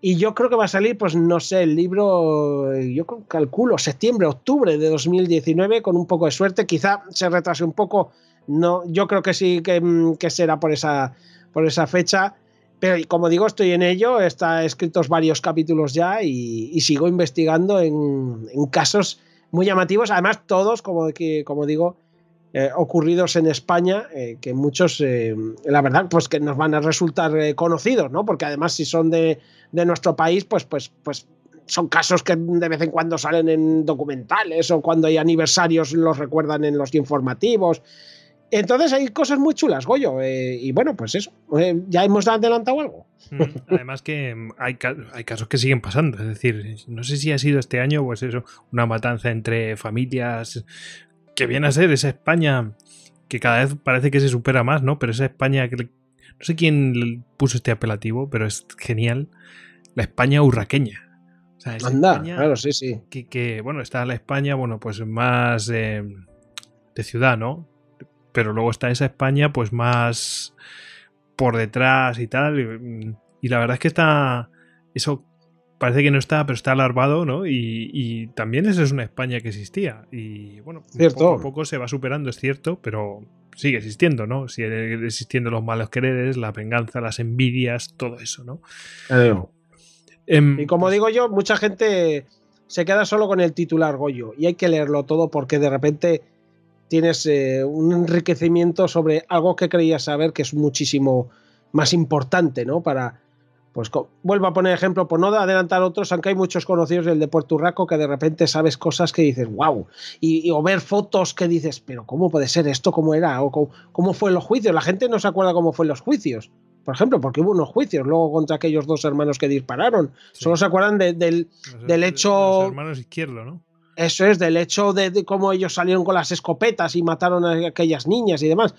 Y yo creo que va a salir, pues no sé, el libro, yo calculo, septiembre, octubre de 2019, con un poco de suerte. Quizá se retrase un poco, no, yo creo que sí que, mm, será por esa, por esa fecha. pero como digo, estoy en ello, está escritos varios capítulos ya y, sigo investigando en, casos muy llamativos, además todos, como, que, como digo, eh, ocurridos en España, eh, que muchos, eh, la verdad, pues que nos van a resultar conocidos, ¿no? Porque además si son de, de, nuestro país, pues, pues, pues son casos que de vez en cuando salen en documentales o cuando hay aniversarios los recuerdan en los informativos. Entonces hay cosas muy chulas, Goyo. Y bueno, pues eso. ¿Ya hemos adelantado algo? Mm, además que mm, hay, hay, casos que siguen pasando. Es decir, no sé si ha sido este año, pues eso, una matanza entre familias que viene a ser esa España que cada vez parece que se supera más, ¿no? Pero esa España que... No sé quién puso este apelativo, pero es genial. La España urraqueña. Anda, claro, sí, sí. Que, bueno, está la España, bueno, pues más eh, de ciudad, ¿no? Pero luego está esa España, pues más por detrás y tal. Y, la verdad es que está. Eso parece que no está, pero está alarmado, ¿no? Y, también esa es una España que existía. Y bueno, poco a poco se va superando, es cierto, pero sigue existiendo, ¿no? Sigue existiendo los malos quereres, la venganza, las envidias, todo eso, ¿no? Em, y como digo yo, mucha gente se queda solo con el titular Goyo y hay que leerlo todo porque de repente tienes eh, un enriquecimiento sobre algo que creías saber que es muchísimo más importante, ¿no? Para, pues vuelvo a poner ejemplo, por no adelantar otros, aunque hay muchos conocidos del de Puerto Urraco que de repente sabes cosas que dices, wow, y, o ver fotos que dices, pero ¿cómo puede ser esto? ¿Cómo era? ¿O cómo, cómo fue los juicios? La gente no se acuerda cómo fue los juicios por ejemplo, porque hubo unos juicios luego contra aquellos dos hermanos que dispararon. Solo se acuerdan del, del hecho. Los hermanos izquierdo, ¿no? Eso es, del hecho de, cómo ellos salieron con las escopetas y mataron a aquellas niñas y demás.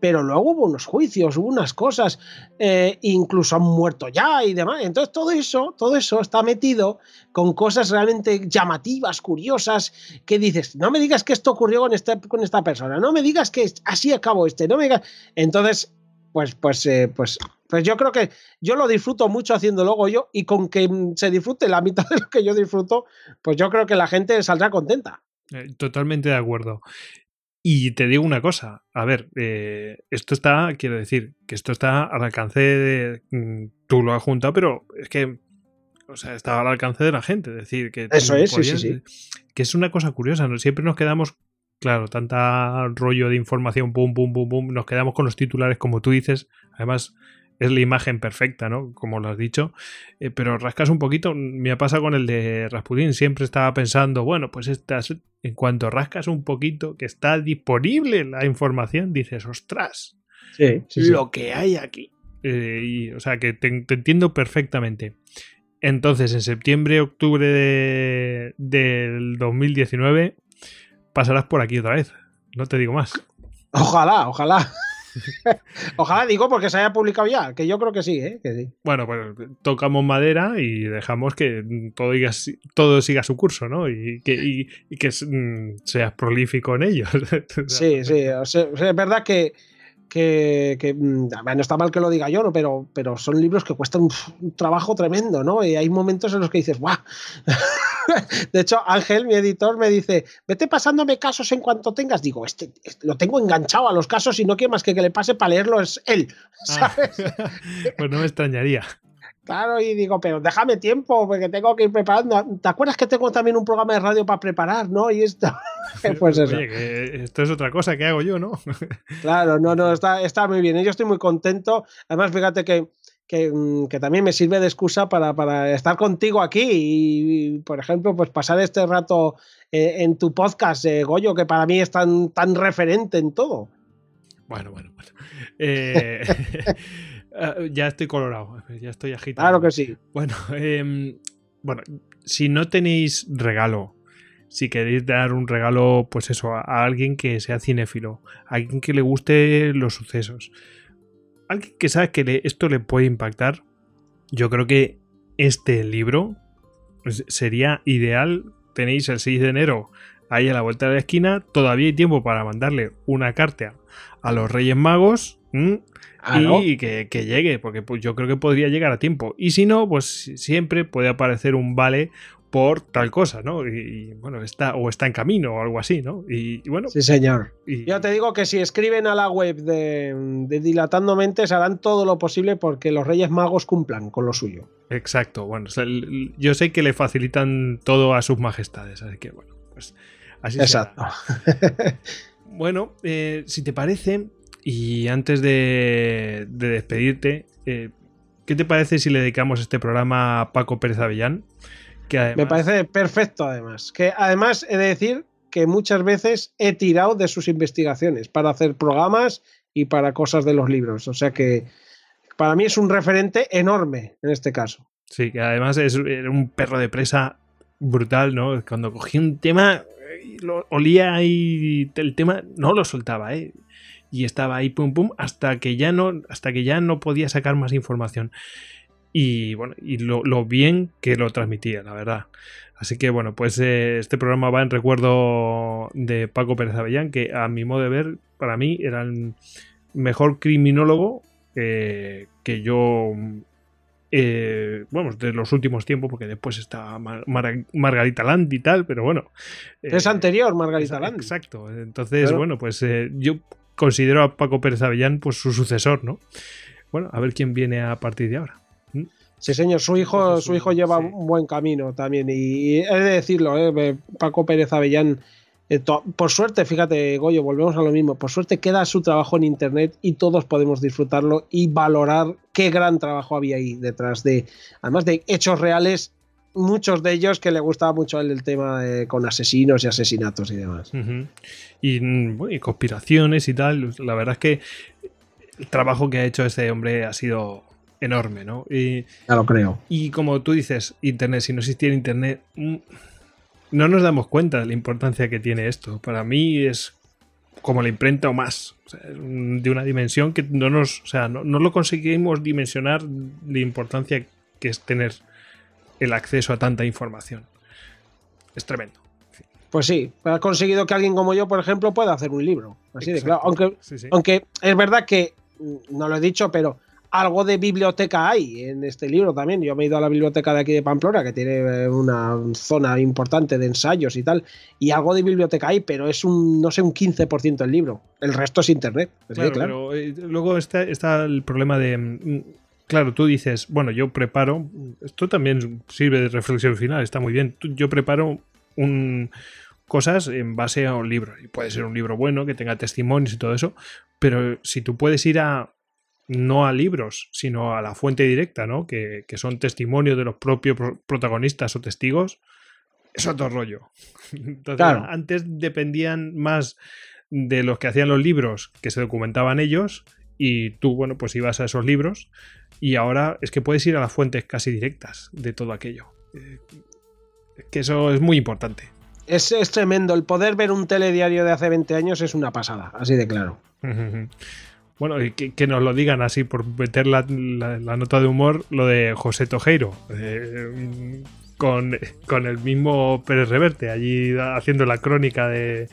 Pero luego hubo unos juicios, hubo unas cosas, eh, incluso han muerto ya y demás. Entonces todo eso, todo eso está metido con cosas realmente llamativas, curiosas, que dices, no me digas que esto ocurrió con, este, con esta persona, no me digas que así acabó este, no me digas. Entonces pues, pues, eh, pues, pues yo creo que yo lo disfruto mucho haciéndolo yo y con que se disfrute la mitad de lo que yo disfruto, pues yo creo que la gente saldrá contenta. Eh, totalmente de acuerdo. Y te digo una cosa, a ver, eh, esto está, quiero decir, que esto está al alcance de... Mm, tú lo has juntado, pero es que, o sea, está al alcance de la gente, es decir, que... Eso es, sí, sí, sí. Que es una cosa curiosa, ¿no? Siempre nos quedamos claro, tanta rollo de información, pum, pum, pum, pum, nos quedamos con los titulares como tú dices, además es la imagen perfecta, ¿no? Como lo has dicho, eh, pero rascas un poquito, me pasa con el de Rasputin, siempre estaba pensando, bueno, pues estas, en cuanto rascas un poquito, que está disponible la información, dices, ostras, lo que hay aquí. Eh, y, o sea, que te, entiendo perfectamente. Entonces, en septiembre, octubre de, del 2019, pasarás por aquí otra vez. No te digo más. Ojalá, ojalá. ojalá digo porque se haya publicado ya, que yo creo que sí, ¿eh? que sí. Bueno, pues tocamos madera y dejamos que todo, todo siga su curso, ¿no? Y que, que mm, seas prolífico en ello. sí, sí. es verdad que que, mm, no está mal que lo diga yo, ¿no? pero, pero son libros que cuestan un, trabajo tremendo, ¿no? Y hay momentos en los que dices, ¡guau! de hecho, Ángel, mi editor, me dice, vete pasándome casos en cuanto tengas. Digo, este, este lo tengo enganchado a los casos y no quiero más que que le pase para leerlo es él, ah. ¿sabes? pues no me extrañaría. Claro, y digo, pero déjame tiempo, porque tengo que ir preparando. ¿Te acuerdas que tengo también un programa de radio para preparar, no? Y esto. pues eso. esto es otra cosa que hago yo, ¿no? claro, no, no, está, está muy bien. Yo estoy muy contento. Además, fíjate que, que, mm, también me sirve de excusa para, para estar contigo aquí y, por ejemplo, pues pasar este rato eh, en tu podcast, eh, Goyo, que para mí es tan, tan referente en todo. Bueno, bueno, bueno. Eh. Ah, ya estoy colorado, ya estoy agitado. Claro que sí. Bueno, em, bueno, si no tenéis regalo, si queréis dar un regalo, pues eso, a, alguien que sea cinéfilo, a alguien que le guste los sucesos, alguien que sabe que esto le puede impactar, yo creo que este libro pues, sería ideal. Tenéis el 6 de enero ahí a la vuelta de la esquina, todavía hay tiempo para mandarle una carta a los Reyes Magos y que, llegue, porque pues, yo creo que podría llegar a tiempo. Y si no, pues siempre puede aparecer un vale por tal cosa, ¿no? Y, bueno, está o está en camino o algo así, ¿no? Y, bueno. Sí, señor. Y, Yo te digo que si escriben a la web de, Dilatando Mentes harán todo lo posible porque los Reyes Magos cumplan con lo suyo. Exacto. Bueno, yo sé que le facilitan todo a sus majestades, así que bueno, pues así Exacto. bueno, eh, si te parece, y antes de, despedirte, eh, ¿qué te parece si le dedicamos este programa a Paco Pérez Avellán? Me parece perfecto, además. Que además he de decir que muchas veces he tirado de sus investigaciones para hacer programas y para cosas de los libros. O sea que para mí es un referente enorme en este caso. Sí, que además es un perro de presa brutal, ¿no? Cuando cogí un tema, lo olía y el tema no lo soltaba, ¿eh? Y estaba ahí pum pum hasta que ya no, hasta que ya no podía sacar más información y bueno, y lo, bien que lo transmitía, la verdad. Así que bueno, pues eh, este programa va en recuerdo de Paco Pérez Avellán, que a mi modo de ver, para mí era el mejor criminólogo que yo, eh, bueno, de los últimos tiempos, porque después está Margarita Land y tal, pero bueno. es eh, anterior, Margarita Land. Exacto. Entonces, bueno, pues yo considero a Paco Pérez Avellán pues su sucesor, ¿no? Bueno, a ver quién viene a partir de ahora. Sí, señor, su hijo, su hijo lleva un buen camino también. Y, he de decirlo, ¿eh? Paco Pérez Avellán, eh, por suerte, fíjate, Goyo, volvemos a lo mismo. Por suerte queda su trabajo en internet y todos podemos disfrutarlo y valorar qué gran trabajo había ahí detrás de, además de hechos reales, muchos de ellos que le gustaba mucho el, tema con asesinos y asesinatos y demás. y, y conspiraciones y tal. La verdad es que el trabajo que ha hecho este hombre ha sido enorme, ¿no? Y, ya lo creo. Y como tú dices, Internet, si no existiera Internet, mm, no nos damos cuenta de la importancia que tiene esto. Para mí es como la imprenta o más, de una dimensión que no nos, o sea, no, lo conseguimos dimensionar la importancia que es tener el acceso a tanta información. Es tremendo. Pues sí, ha conseguido que alguien como yo, por ejemplo, pueda hacer un libro. Así de claro. Aunque, aunque es verdad que, mm, no lo he dicho, pero algo de biblioteca hay en este libro también. Yo me he ido a la biblioteca de aquí de Pamplona, que tiene eh, una zona importante de ensayos y tal, y algo de biblioteca hay, pero es un, no sé, un 15% del libro. El resto es internet. claro, Pero eh, luego está, está el problema de. Mm, claro, tú dices, bueno, yo preparo. Esto también sirve de reflexión final, está muy bien. Yo preparo un, cosas en base a un libro. Y puede ser un libro bueno, que tenga testimonios y todo eso. Pero si tú puedes ir a no a libros, sino a la fuente directa, ¿no? Que, son testimonios de los propios protagonistas o testigos, es otro rollo. Entonces, antes dependían más de los que hacían los libros, que se documentaban ellos, y tú, bueno, pues ibas a esos libros, y ahora es que puedes ir a las fuentes casi directas de todo aquello. Eh, que eso es muy importante. Es, es, tremendo. El poder ver un telediario de hace 20 años es una pasada, así de claro. Bueno, que, que, nos lo digan así por meter la, nota de humor, lo de José Tojeiro. Eh, con, el mismo Pérez Reverte, allí haciendo la crónica de,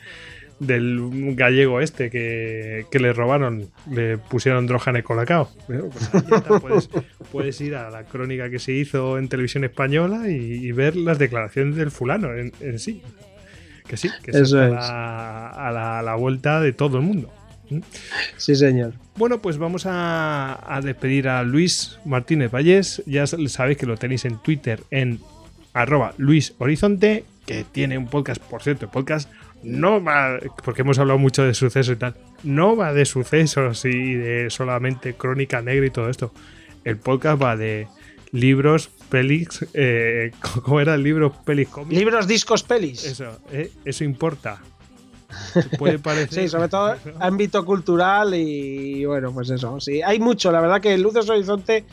del gallego este que, le robaron, le pusieron Drojane Colacao. Pues puedes, ir a la crónica que se hizo en televisión española y, ver las declaraciones del fulano en, sí. Que sí, que es a la vuelta de todo el mundo. Sí, señor. Bueno, pues vamos a, despedir a Luis Martínez Vallés. Ya sabéis que lo tenéis en Twitter en arroba Luis Horizonte, que tiene un podcast, por cierto, el podcast no va, porque hemos hablado mucho de sucesos y tal, no va de sucesos y de solamente crónica negra y todo esto. El podcast va de libros, pelis, eh, ¿cómo era el libro? Pelis, Libros, discos, pelis. Eso, eh, eso importa. Puede parecer. sí, sobre todo ámbito cultural y bueno, pues eso. Sí, hay mucho. La verdad que Luces Horizonte,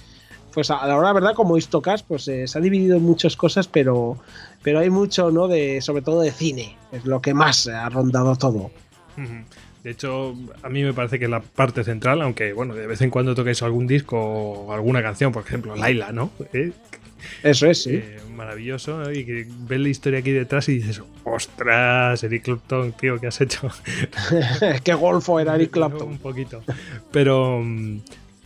pues a la hora, verdad, como Istocas, pues eh, se ha dividido en muchas cosas, pero, pero hay mucho, ¿no? De, sobre todo de cine. Es lo que más ha rondado todo. De hecho, a mí me parece que la parte central, aunque bueno, de vez en cuando toquéis algún disco o alguna canción, por ejemplo, Laila, ¿no? ¿Eh? Eso es, sí. Eh, maravilloso, Y que ves la historia aquí detrás y dices, ostras, Eric Clapton, tío, ¿qué has hecho? Qué golfo era Eric Clapton. Un poquito. Pero,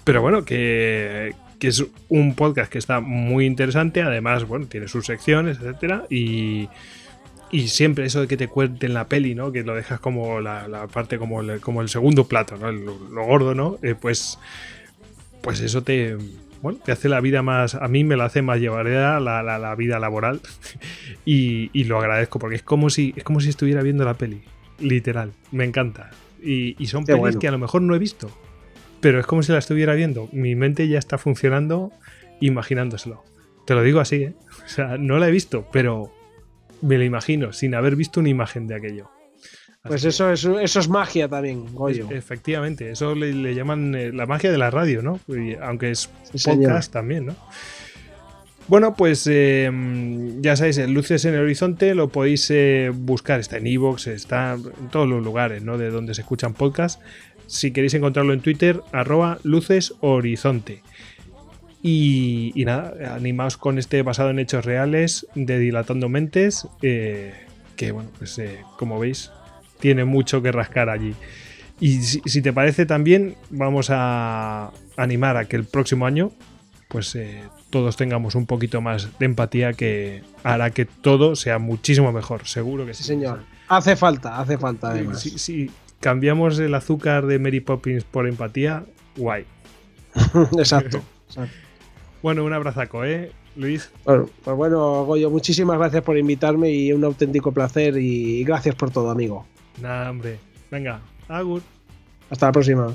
pero bueno, que, que es un podcast que está muy interesante, además, bueno, tiene sus secciones, etcétera, y, y siempre eso de que te cuenten la peli, ¿no? Que lo dejas como la, parte como el, como el segundo plato, ¿no? Lo, gordo, ¿no? Eh, pues, pues eso te, bueno, te hace la vida más, a mí me la hace más llevadera la, la, vida laboral y, y, lo agradezco porque es como si, es como si estuviera viendo la peli, literal, me encanta. Y, y son pelis que a lo mejor no he visto, pero es como si la estuviera viendo. Mi mente ya está funcionando imaginándoselo. Te lo digo así, ¿eh? O sea, no la he visto, pero me la imagino sin haber visto una imagen de aquello. Pues eso, eso, eso, es magia también, Goyo. efectivamente, eso le, llaman eh, la magia de la radio, ¿no? aunque es podcast también, ¿no? Bueno, pues em, ya sabéis, Luces en el Horizonte lo podéis eh, buscar, está en Evox, está en todos los lugares, ¿no? De donde se escuchan podcasts si queréis encontrarlo en Twitter, arroba luces horizonte. Y, nada, animaos con este basado en hechos reales de Dilatando Mentes, eh, que bueno, pues como veis, tiene mucho que rascar allí. Y si, te parece también, vamos a animar a que el próximo año, pues eh, todos tengamos un poquito más de empatía que hará que todo sea muchísimo mejor, seguro que sí. señor. Hace falta, hace falta además. Sí, cambiamos el azúcar de Mary Poppins por empatía, guay. exacto, Bueno, un abrazaco, ¿eh, Luis? Bueno, pues bueno, Goyo, muchísimas gracias por invitarme y un auténtico placer y gracias por todo, amigo. Nada, hombre. Venga, agur. Hasta la próxima.